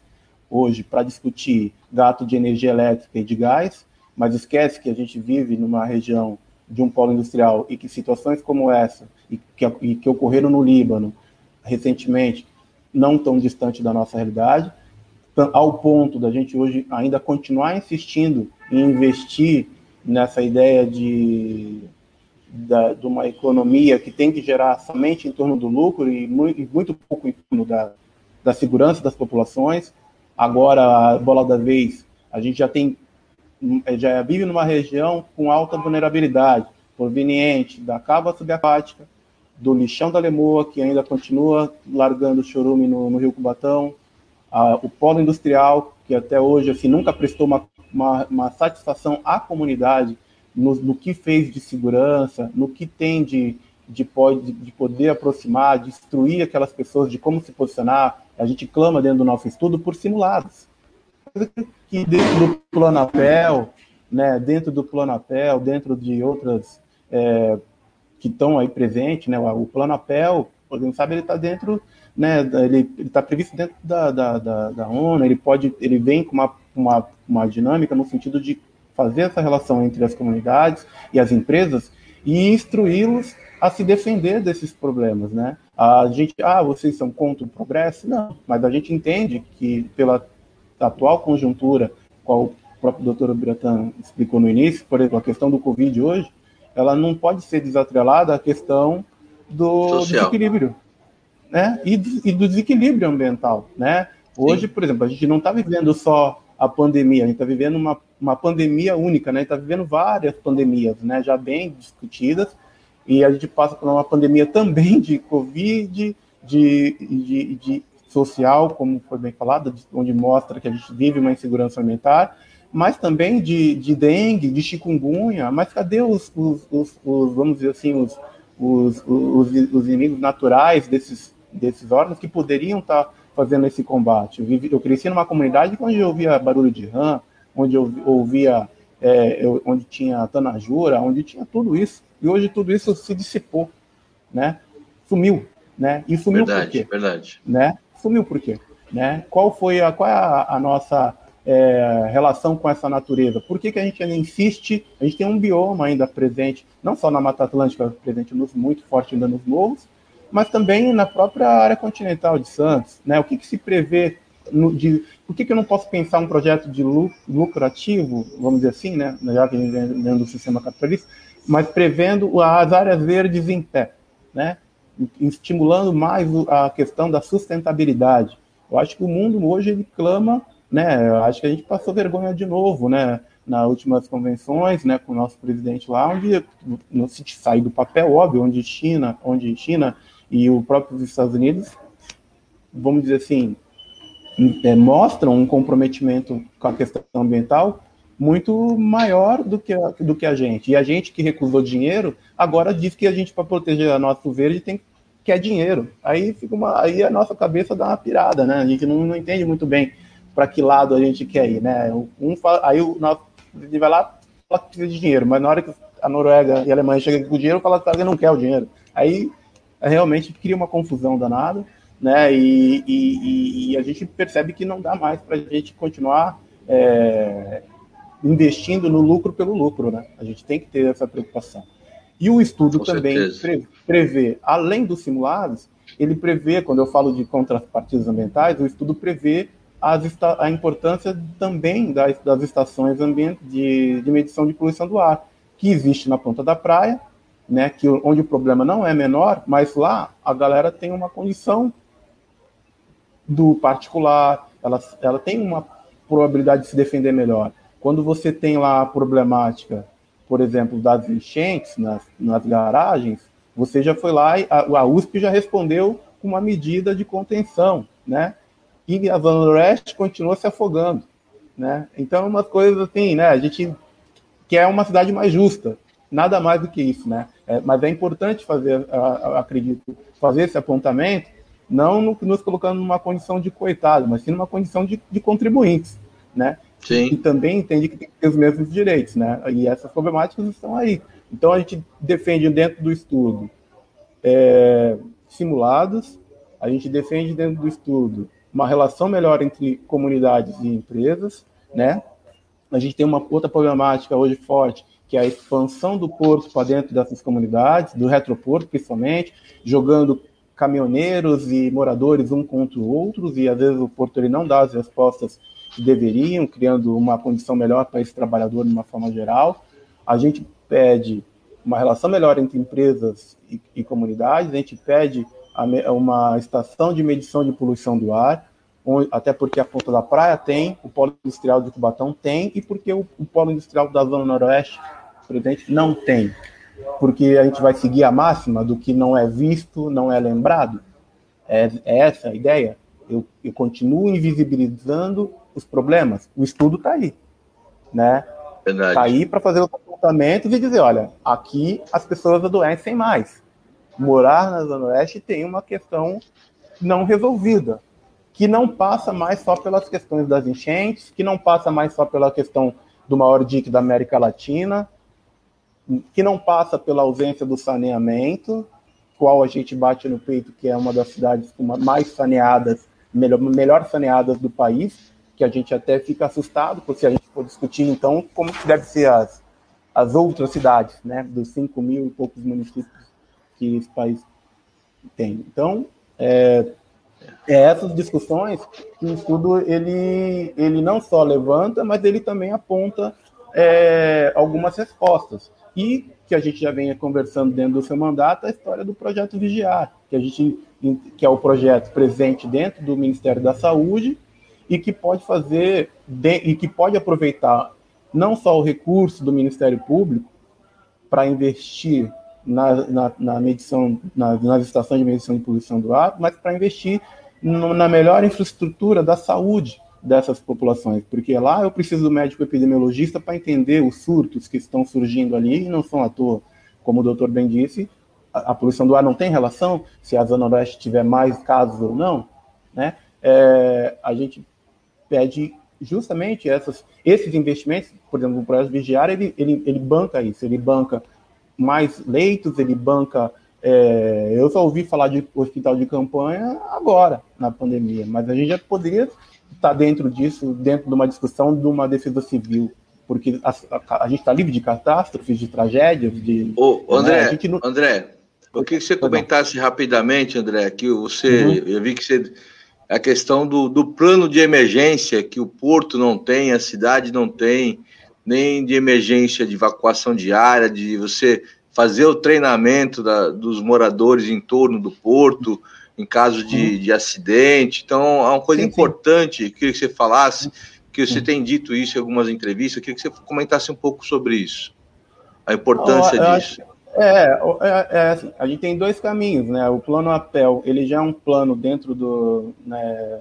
hoje para discutir gato de energia elétrica e de gás, mas esquece que a gente vive numa região de um polo industrial e que situações como essa, e que, e que ocorreram no Líbano recentemente, não tão distante da nossa realidade, ao ponto da gente hoje ainda continuar insistindo em investir nessa ideia de, da, de uma economia que tem que gerar somente em torno do lucro e muito, e muito pouco em torno da, da segurança das populações. Agora, a bola da vez, a gente já tem já vive numa região com alta vulnerabilidade, proveniente da cava subaquática, do lixão da Lemoa, que ainda continua largando chorume no, no Rio Cubatão, a, o polo industrial, que até hoje assim, nunca prestou uma, uma, uma satisfação à comunidade no, no, que fez de segurança, no que tem de, de, pode, de poder aproximar, de instruir aquelas pessoas de como se posicionar. A gente clama dentro do nosso estudo por simulados. Que dentro do Planapel, né, dentro do Planapel, dentro de outras é, que estão aí presentes, né, o Planapel, por exemplo, sabe, ele está dentro né, ele está previsto dentro da, da, da, da, ONU, ele pode, ele vem com uma, uma, uma dinâmica no sentido de fazer essa relação entre as comunidades e as empresas e instruí-los a se defender desses problemas, né? A gente, ah, vocês são contra o progresso? Não, mas a gente entende que pela atual conjuntura, qual o próprio doutor Biratan explicou no início, por exemplo, a questão do Covid hoje, ela não pode ser desatrelada à questão do desequilíbrio né? E, e do desequilíbrio ambiental, né? Hoje, Sim. por exemplo, a gente não está vivendo só a pandemia, a gente está vivendo uma, uma pandemia única, né? Está vivendo várias pandemias, né? Já bem discutidas, e a gente passa por uma pandemia também de Covid, de, de, de social, como foi bem falado, onde mostra que a gente vive uma insegurança alimentar, mas também de, de dengue, de chikungunya, mas cadê os, os, os, os vamos dizer assim, os, os, os, os inimigos naturais desses, desses órgãos que poderiam estar fazendo esse combate. Eu, vivi, eu cresci numa comunidade onde eu ouvia barulho de rã, onde eu ouvia, é, eu, onde tinha tanajura, onde tinha tudo isso. E hoje tudo isso se dissipou, né? Sumiu, né? E sumiu verdade, por quê? Verdade. Né? Sumiu por quê? Né? Qual foi a, qual é a, a nossa é, relação com essa natureza? Por que, que a gente ainda insiste? A gente tem um bioma ainda presente, não só na Mata Atlântica, presente nos, muito forte ainda nos morros, mas também na própria área continental de Santos. Né? O que, que se prevê no, de, por que, que eu não posso pensar um projeto de lucrativo, vamos dizer assim, né, já que dentro do sistema capitalista, mas prevendo as áreas verdes em pé, né, estimulando mais a questão da sustentabilidade. Eu acho que o mundo hoje ele clama, né, eu acho que a gente passou vergonha de novo, né, nas últimas convenções, né, com o nosso presidente lá, onde não se sai do papel óbvio, onde China, onde China e o próprio Estados Unidos, vamos dizer assim, é, mostram um comprometimento com a questão ambiental muito maior do que, a, do que a gente. E a gente que recusou dinheiro, agora diz que a gente, para proteger a nosso verde, tem quer dinheiro. Aí fica uma, aí a nossa cabeça dá uma pirada, né? A gente não, não entende muito bem para que lado a gente quer ir, né? Um fala, aí o nosso ele vai lá fala que precisa de dinheiro, mas na hora que a Noruega e a Alemanha chegam com o dinheiro, fala que não quer o dinheiro. Aí realmente cria uma confusão danada, né? E, e, e a gente percebe que não dá mais para a gente continuar é, investindo no lucro pelo lucro, né? A gente tem que ter essa preocupação. E o estudo Com também pre, prevê, além dos simulados, ele prevê, quando eu falo de contrapartidas ambientais, o estudo prevê as, a importância também das, das estações de, de medição de poluição do ar, que existe na ponta da praia, né, que onde o problema não é menor, mas lá a galera tem uma condição do particular, ela, ela tem uma probabilidade de se defender melhor. Quando você tem lá a problemática, por exemplo, das enchentes nas, nas garagens, você já foi lá e a, a USP já respondeu com uma medida de contenção, né? E a Zona Oeste continua se afogando, né? Então, umas coisas assim, né? A gente quer uma cidade mais justa, nada mais do que isso, né? É, mas é importante fazer, acredito, fazer esse apontamento, não no, nos colocando numa condição de coitado, mas sim numa condição de, de contribuintes, né? Sim. E também entende que tem que ter os mesmos direitos, né? E essas problemáticas estão aí. Então a gente defende dentro do estudo é, simulados, a gente defende dentro do estudo uma relação melhor entre comunidades e empresas, né? A gente tem uma outra problemática hoje forte, que é a expansão do porto para dentro dessas comunidades, do retroporto principalmente, jogando caminhoneiros e moradores um contra o outro, e às vezes o porto ele não dá as respostas que deveriam, criando uma condição melhor para esse trabalhador de uma forma geral. A gente pede uma relação melhor entre empresas e, e comunidades, a gente pede uma estação de medição de poluição do ar, até porque a Ponta da Praia tem, o Polo Industrial de Cubatão tem, e porque o, o Polo Industrial da Zona Noroeste, presidente, não tem. Porque a gente vai seguir a máxima do que não é visto, não é lembrado. É, é essa a ideia. Eu, eu continuo invisibilizando os problemas. O estudo está aí. Né? Está aí para fazer os apontamentos e dizer: olha, aqui as pessoas adoecem mais. Morar na Zona Oeste tem uma questão não resolvida, que não passa mais só pelas questões das enchentes, que não passa mais só pela questão do maior dique da América Latina, que não passa pela ausência do saneamento, qual a gente bate no peito que é uma das cidades mais saneadas, melhor, melhor saneadas do país, que a gente até fica assustado, porque se a gente for discutir, então, como que deve ser as, as outras cidades, né, dos 5 mil e poucos municípios que esse país tem. Então, é, é essas discussões que o estudo, ele, ele não só levanta, mas ele também aponta é, algumas respostas. E que a gente já venha conversando dentro do seu mandato, a história do projeto Vigiar, que a gente que é o projeto presente dentro do Ministério da Saúde, e que pode fazer de, e que pode aproveitar não só o recurso do Ministério Público para investir na, na, na medição, na, nas estações de medição de poluição do ar, mas para investir no, na melhor infraestrutura da saúde dessas populações, porque lá eu preciso do médico epidemiologista para entender os surtos que estão surgindo ali e não são à toa. Como o doutor bem disse, a, a poluição do ar não tem relação se a Zona Oeste tiver mais casos ou não, né? É, a gente pede justamente essas, esses investimentos, por exemplo, o projeto Vigiar, ele, ele, ele banca isso, ele banca mais leitos, ele banca. É, eu só ouvi falar de hospital de campanha agora, na pandemia, mas a gente já poderia estar dentro disso, dentro de uma discussão de uma defesa civil, porque a, a, a gente está livre de catástrofes, de tragédias, de.
Ô, André, né? não... André, eu queria que você comentasse rapidamente, André, que você, uhum. eu vi que você a questão do, do plano de emergência que o porto não tem, a cidade não tem, nem de emergência de evacuação diária, de você fazer o treinamento da, dos moradores em torno do porto, em caso de, uhum. de acidente. Então, é uma coisa sim, importante, sim. queria que você falasse, que você tem dito isso em algumas entrevistas, queria que você comentasse um pouco sobre isso, a importância oh, disso. Acho,
é, é, é a gente tem dois caminhos, né? O plano APEL, ele já é um plano dentro do, né,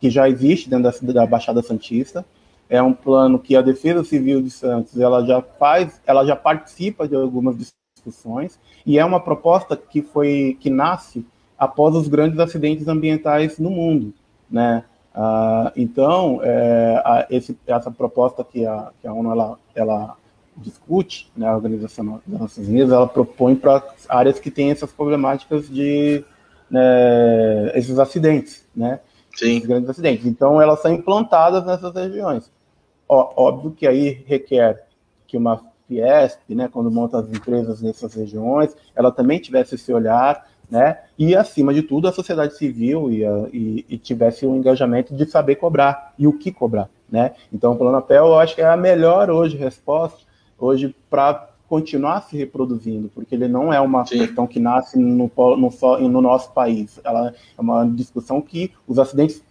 que já existe dentro da, da Baixada Santista. É um plano que a Defesa Civil de Santos, ela já faz, ela já participa de algumas discussões e é uma proposta que foi que nasce após os grandes acidentes ambientais no mundo, né? Ah, então, é, a, esse, essa proposta que a, que a ONU ela, ela discute, né, a Organização das Nações Unidas, ela propõe para áreas que têm essas problemáticas de né, esses acidentes, né? Sim. Esses grandes acidentes. Então, elas são implantadas nessas regiões. Ó, óbvio que aí requer que uma Fiesp, né, quando monta as empresas nessas regiões, ela também tivesse esse olhar, né? E acima de tudo, a sociedade civil e, a, e, e tivesse um engajamento de saber cobrar e o que cobrar, né? Então, o Plano Apel, eu acho que é a melhor hoje resposta hoje para continuar se reproduzindo, porque ele não é uma Sim. questão que nasce no, no, no, nosso país. Ela é uma discussão que os acidentes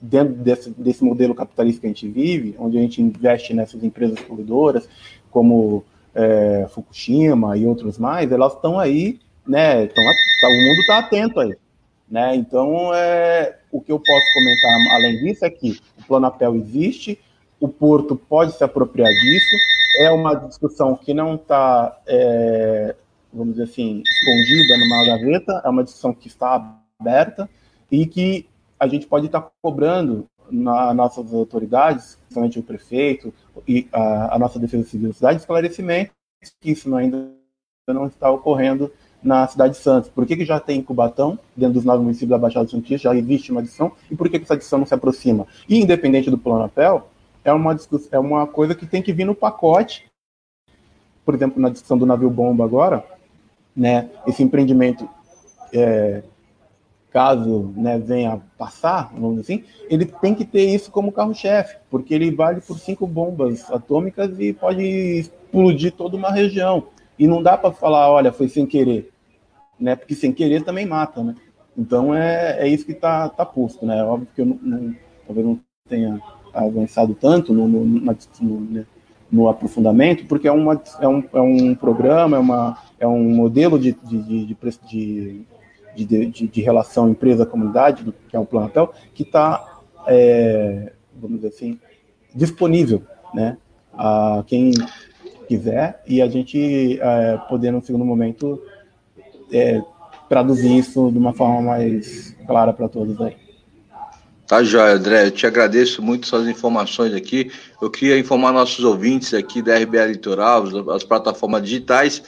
dentro desse, desse modelo capitalista que a gente vive, onde a gente investe nessas empresas poluidoras, como é, Fukushima e outros mais, elas estão aí, né? Tão, tá, o mundo está atento aí. Né? Então, é, o que eu posso comentar além disso é que o Planapel existe, o Porto pode se apropriar disso, é uma discussão que não está, é, vamos dizer assim, escondida numa gaveta, é uma discussão que está aberta e que a gente pode estar cobrando nas nossas autoridades, principalmente o prefeito e a, a nossa defesa civil da cidade, esclarecimento que isso ainda não está ocorrendo na cidade de Santos. Por que, que já tem Cubatão, dentro dos nove municípios da Baixada Santista, já existe uma adição, e por que, que essa adição não se aproxima? E, independente do plano APEL, é uma, é uma coisa que tem que vir no pacote, por exemplo, na discussão do navio bomba agora, né, esse empreendimento, é, caso né, venha passar, vamos dizer assim, ele tem que ter isso como carro-chefe, porque ele vale por cinco bombas atômicas e pode explodir toda uma região. E não dá para falar, olha, foi sem querer, né? Porque sem querer também mata, né? Então é, é isso que está tá posto, né? Óbvio que eu não, não, talvez não tenha avançado tanto no, no, no, né, no, aprofundamento, porque é, uma, é, um, é um programa, é, uma, é um modelo de, de, de, de, de, de relação empresa-comunidade, que é um Plantel, que está, é, vamos dizer assim, disponível né, a quem quiser e a gente é, poder, no segundo momento, é, traduzir isso de uma forma mais clara para todos aí.
Tá, Joia, André. Eu te agradeço muito suas informações aqui. Eu queria informar nossos ouvintes aqui da RBA Litoral, as plataformas digitais,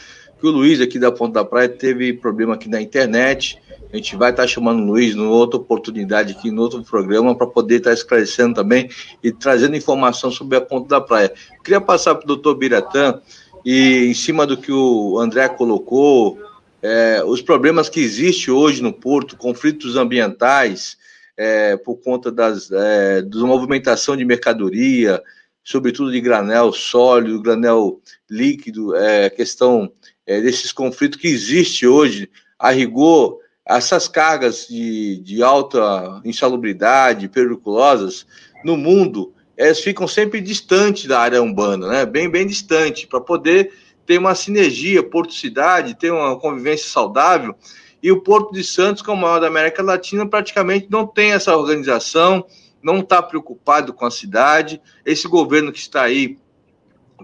que o Luiz aqui da Ponta da Praia teve problema aqui na internet. A gente vai estar chamando o Luiz numa outra oportunidade aqui, no outro programa, para poder estar esclarecendo também e trazendo informação sobre a Ponta da Praia. Queria passar para o doutor Biratã, e em cima do que o André colocou, é, os problemas que existem hoje no Porto, conflitos ambientais, é, por conta das, é, da movimentação de mercadoria, sobretudo de granel sólido, granel líquido, é, questão é, desses conflitos que existe hoje, a rigor, essas cargas de, de alta insalubridade, periculosas, no mundo, elas ficam sempre distantes da área urbana, né? bem, bem distante, para poder ter uma sinergia Porto-Cidade, ter uma convivência saudável. E o Porto de Santos, que é o maior da América Latina, praticamente não tem essa organização, não está preocupado com a cidade. Esse governo que está aí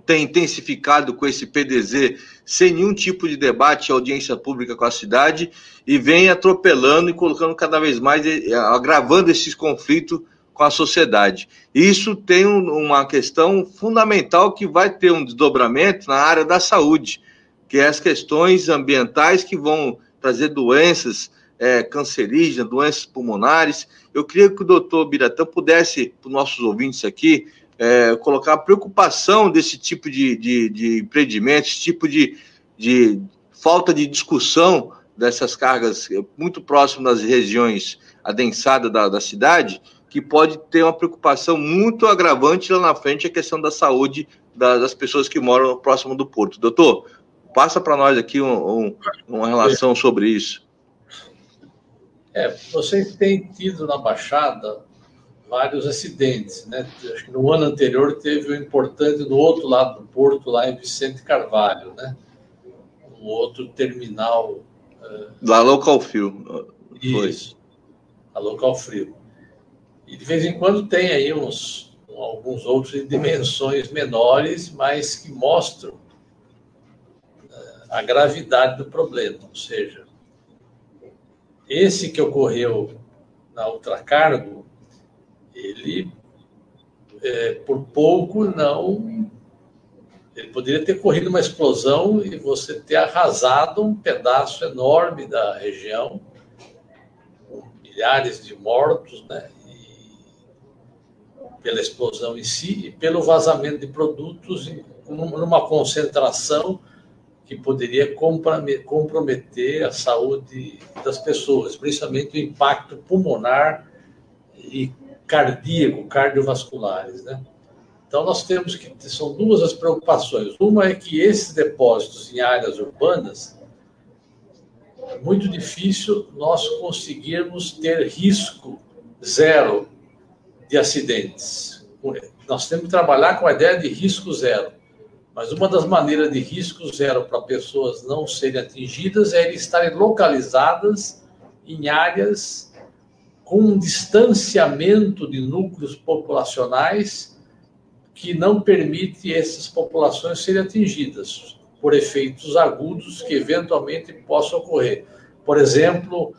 tem intensificado com esse PDZ sem nenhum tipo de debate e audiência pública com a cidade e vem atropelando e colocando cada vez mais, eh, agravando esses conflitos com a sociedade. Isso tem uma questão fundamental que vai ter um desdobramento na área da saúde, que é as questões ambientais que vão trazer doenças é, cancerígenas, doenças pulmonares. Eu queria que o doutor Biratã pudesse, para os nossos ouvintes aqui, é, colocar a preocupação desse tipo de, de, de empreendimento, esse tipo de, de falta de discussão dessas cargas muito próximas das regiões adensadas da, da cidade, que pode ter uma preocupação muito agravante lá na frente a questão da saúde das pessoas que moram próximo do porto. Doutor, passa para nós aqui um, um, uma relação sobre isso.
É, vocês têm tido na Baixada vários acidentes, né? Acho que no ano anterior teve o um importante no outro lado do porto, lá em Vicente Carvalho, né? Um outro terminal.
Uh... Lá Local Frio.
Isso. A Local Frio. E de vez em quando tem aí uns alguns outros de dimensões menores, mas que mostram uh, a gravidade do problema. Ou seja, esse que ocorreu na Ultracargo ele é, por pouco não. Ele poderia ter corrido uma explosão e você ter arrasado um pedaço enorme da região, com milhares de mortos, né? E pela explosão em si e pelo vazamento de produtos numa concentração que poderia comprometer a saúde das pessoas, principalmente o impacto pulmonar e cardíaco, cardiovasculares, né? Então, nós temos que. São duas as preocupações. Uma é que esses depósitos em áreas urbanas, é muito difícil nós conseguirmos ter risco zero de acidentes. Nós temos que trabalhar com a ideia de risco zero. Mas uma das maneiras de risco zero para pessoas não serem atingidas é eles estarem localizadas em áreas com um distanciamento de núcleos populacionais que não permite essas populações serem atingidas por efeitos agudos que eventualmente possam ocorrer. Por exemplo,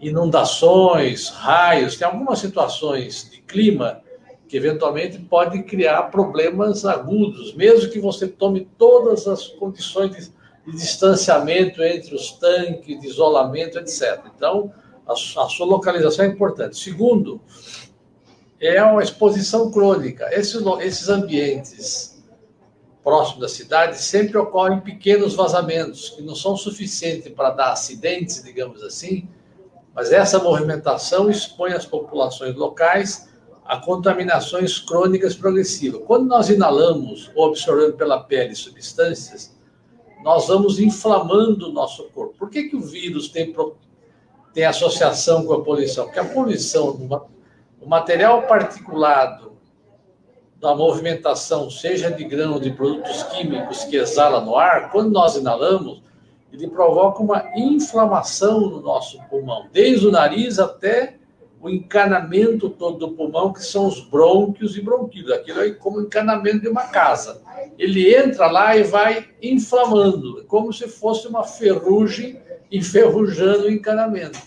inundações, raios, tem algumas situações de clima que eventualmente pode criar problemas agudos, mesmo que você tome todas as condições de, de distanciamento entre os tanques, de isolamento, etc. Então, a, a sua localização é importante. Segundo, é uma exposição crônica. Esses, esses ambientes próximos da cidade sempre ocorrem pequenos vazamentos, que não são suficientes para dar acidentes, digamos assim, mas essa movimentação expõe as populações locais a contaminações crônicas progressivas. Quando nós inalamos ou absorvemos pela pele substâncias, nós vamos inflamando o nosso corpo. Por que, que o vírus tem, tem associação com a poluição? Porque a poluição, o material particulado da movimentação, seja de grão ou de produtos químicos que exala no ar, quando nós inalamos, ele provoca uma inflamação no nosso pulmão, desde o nariz até o encanamento todo do pulmão, que são os brônquios e bronquíolos. Aquilo é como o encanamento de uma casa. Ele entra lá e vai inflamando, como se fosse uma ferrugem enferrujando o encanamento.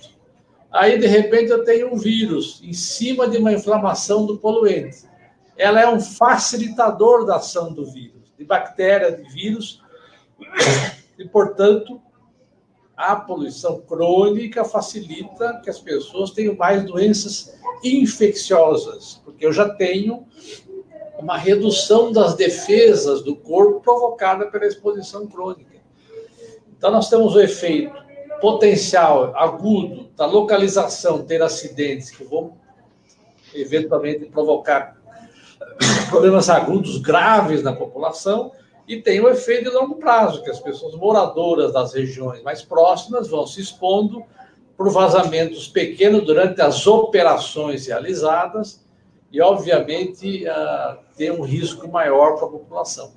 Aí, de repente, eu tenho um vírus em cima de uma inflamação do poluente. Ela é um facilitador da ação do vírus, de bactéria, de vírus, e, portanto, a poluição crônica facilita que as pessoas tenham mais doenças infecciosas, porque eu já tenho uma redução das defesas do corpo provocada pela exposição crônica. Então, nós temos o efeito potencial agudo da localização, ter acidentes que vão eventualmente provocar problemas agudos graves na população e tem o efeito de longo prazo, que as pessoas moradoras das regiões mais próximas vão se expondo por vazamentos pequenos durante as operações realizadas e, obviamente, uh, ter um risco maior para a população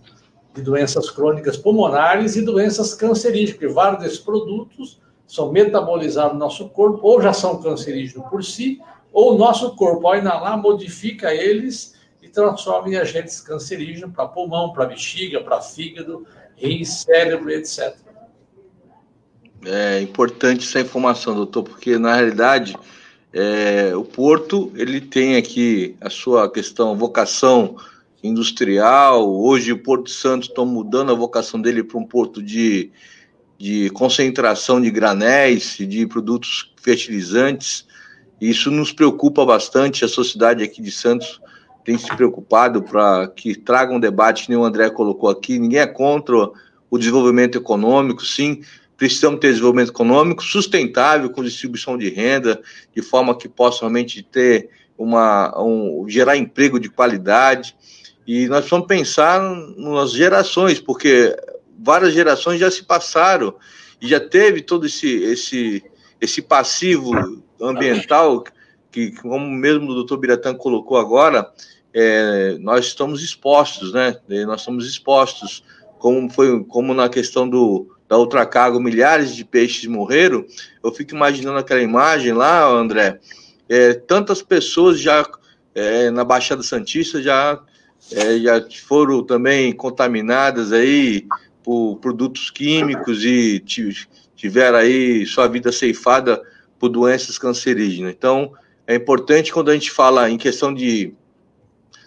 de doenças crônicas pulmonares e doenças cancerígenas, porque vários desses produtos são metabolizados no nosso corpo, ou já são cancerígenos por si, ou o nosso corpo, ao inalar, modifica eles transforma em agentes cancerígenos para pulmão, para bexiga, para fígado, rins, cérebro, etc.
É importante essa informação, doutor, porque na realidade é, o porto ele tem aqui a sua questão vocação industrial. Hoje o Porto Santo está mudando a vocação dele para um porto de, de concentração de granéis e de produtos fertilizantes. Isso nos preocupa bastante. A sociedade aqui de Santos tem se preocupado para que traga um debate, nem o André colocou aqui. Ninguém é contra o desenvolvimento econômico, sim. Precisamos ter desenvolvimento econômico sustentável, com distribuição de renda, de forma que possa realmente ter uma, um, gerar emprego de qualidade. E nós vamos pensar nas gerações, porque várias gerações já se passaram e já teve todo esse, esse, esse passivo ambiental que, como mesmo o doutor Biratã colocou agora, é, nós estamos expostos, né? Nós estamos expostos, como foi como na questão do da ultracargo, milhares de peixes morreram. Eu fico imaginando aquela imagem lá, André. É, tantas pessoas já é, na Baixada Santista já é, já foram também contaminadas aí por produtos químicos e tiveram aí sua vida ceifada por doenças cancerígenas. Então, é importante quando a gente fala em questão de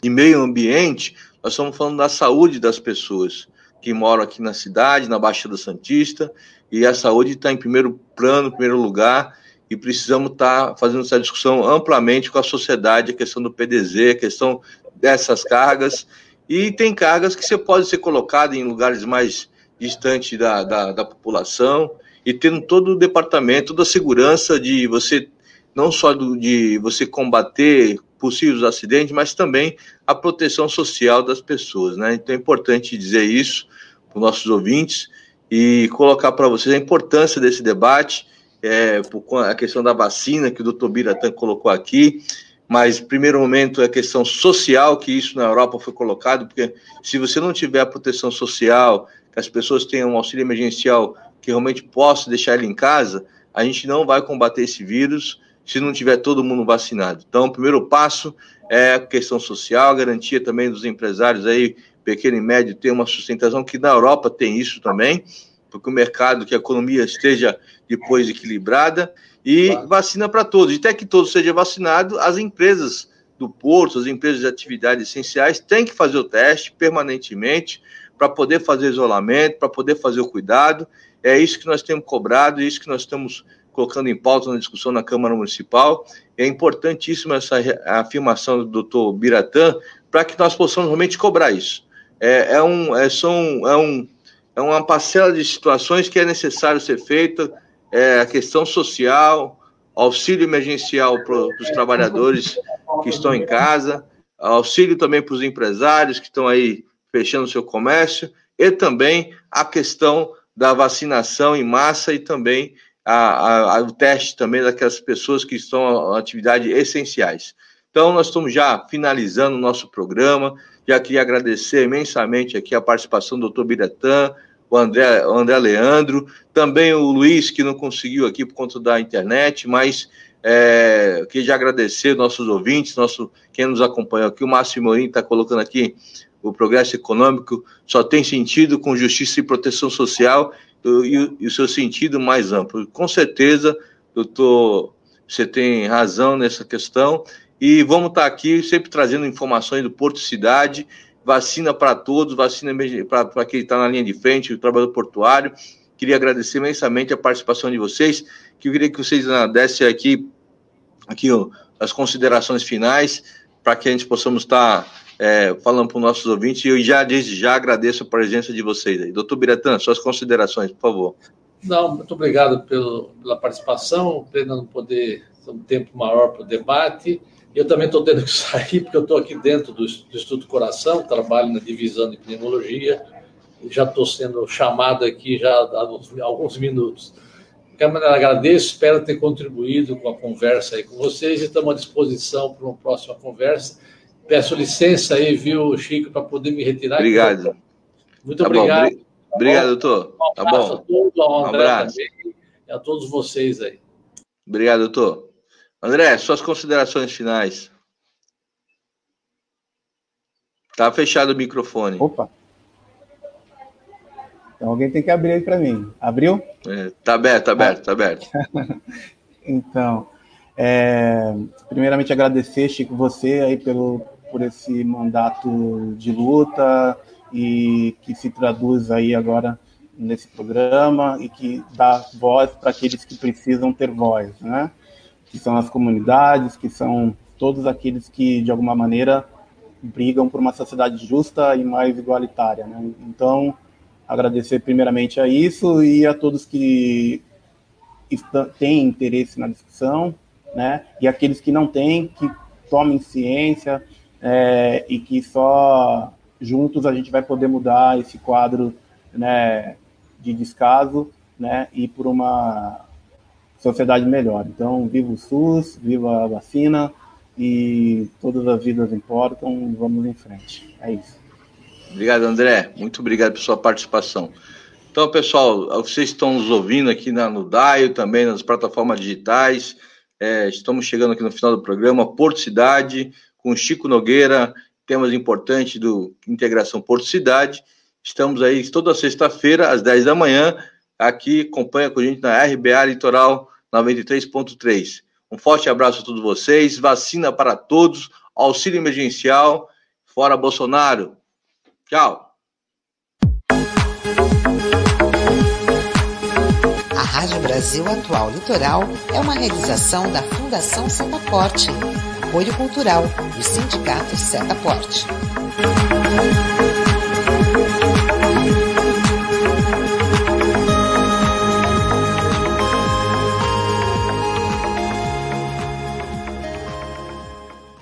de meio ambiente, nós estamos falando da saúde das pessoas que moram aqui na cidade, na Baixada Santista, e a saúde está em primeiro plano, em primeiro lugar, e precisamos estar tá fazendo essa discussão amplamente com a sociedade, a questão do PDZ, a questão dessas cargas, e tem cargas que você pode ser colocado em lugares mais distantes da, da, da população, e tendo todo o departamento, toda a segurança de você, não só do, de você combater possíveis acidentes, mas também a proteção social das pessoas. Né? Então é importante dizer isso para os nossos ouvintes e colocar para vocês a importância desse debate, é, a questão da vacina que o doutor Biratan colocou aqui, mas primeiro momento é a questão social, que isso na Europa foi colocado, porque se você não tiver a proteção social, que as pessoas tenham um auxílio emergencial que realmente possa deixar ele em casa, a gente não vai combater esse vírus se não tiver todo mundo vacinado. Então, o primeiro passo é a questão social, a garantia também dos empresários aí, pequeno e médio, ter uma sustentação, que na Europa tem isso também, porque o mercado, que a economia esteja depois equilibrada, e claro. vacina para todos. E até que todos sejam vacinados, as empresas do porto, as empresas de atividades essenciais têm que fazer o teste permanentemente para poder fazer isolamento, para poder fazer o cuidado. É isso que nós temos cobrado, é isso que nós estamos colocando em pauta na discussão na Câmara Municipal. É importantíssima essa afirmação do doutor Biratã para que nós possamos realmente cobrar isso. É, é, um, é, são, é, um, é uma parcela de situações que é necessário ser feita, é a questão social, auxílio emergencial para os trabalhadores que estão em casa, auxílio também para os empresários que estão aí fechando seu comércio, e também a questão da vacinação em massa e também a, a, o teste também daquelas pessoas que estão em atividades essenciais. Então, nós estamos já finalizando o nosso programa. Já queria agradecer imensamente aqui a participação do doutor Biratã, o André, o André Leandro, também o Luiz, que não conseguiu aqui por conta da internet, mas é, queria agradecer nossos ouvintes, nosso, quem nos acompanhou aqui, o Márcio Morim está colocando aqui o progresso econômico só tem sentido com justiça e proteção social e, e o seu sentido mais amplo. Com certeza, doutor, você tem razão nessa questão e vamos estar aqui sempre trazendo informações do Porto Cidade, vacina para todos, vacina para quem está na linha de frente, o trabalho portuário. Queria agradecer imensamente a participação de vocês, que eu queria que vocês dessem aqui, aqui ó, as considerações finais, para que a gente possamos estar é, falando para os nossos ouvintes, e eu já, desde já, agradeço a presença de vocês aí. Doutor Biratã, suas considerações, por favor.
Não, muito obrigado pelo, pela participação, pena não poder ter um tempo maior para o debate, eu também estou tendo que sair, porque eu estou aqui dentro do, do Instituto Coração, trabalho na divisão de pneumologia, já estou sendo chamado aqui já há alguns minutos. De qualquer maneira, agradeço, espero ter contribuído com a conversa aí com vocês e estamos à disposição para uma próxima conversa. Peço licença aí, viu, Chico, para poder me retirar.
Obrigado.
Muito tá obrigado. Bom.
Obrigado, doutor.
Um tá bom. a todos, ao André um abraço. também, e a todos vocês aí.
Obrigado, doutor. André, suas considerações finais. Tá fechado o microfone.
Opa. Então alguém tem que abrir aí para mim. Abriu?
É, tá aberto, tá aberto, tá aberto.
então, é, primeiramente agradecer, Chico, você aí pelo, por esse mandato de luta e que se traduz aí agora nesse programa e que dá voz para aqueles que precisam ter voz, né? que são as comunidades, que são todos aqueles que, de alguma maneira, brigam por uma sociedade justa e mais igualitária. Né? Então, agradecer primeiramente a isso e a todos que têm interesse na discussão, né? e aqueles que não têm, que tomem ciência é, e que só juntos a gente vai poder mudar esse quadro né, de descaso né, e por uma sociedade melhor. Então, viva o SUS, viva a vacina e todas as vidas importam, vamos em frente. É isso.
Obrigado, André. Muito obrigado pela sua participação. Então, pessoal, vocês estão nos ouvindo aqui na, no DAIO, também nas plataformas digitais. É, estamos chegando aqui no final do programa Porto Cidade, com Chico Nogueira, temas importantes do Integração Porto Cidade. Estamos aí toda sexta-feira, às 10 da manhã, aqui, acompanha com a gente na RBA Litoral 93.3. Um forte abraço a todos vocês, vacina para todos, auxílio emergencial, fora Bolsonaro. Tchau.
A Rádio Brasil Atual Litoral é uma realização da Fundação Setaporte, apoio cultural do Sindicato Setaporte.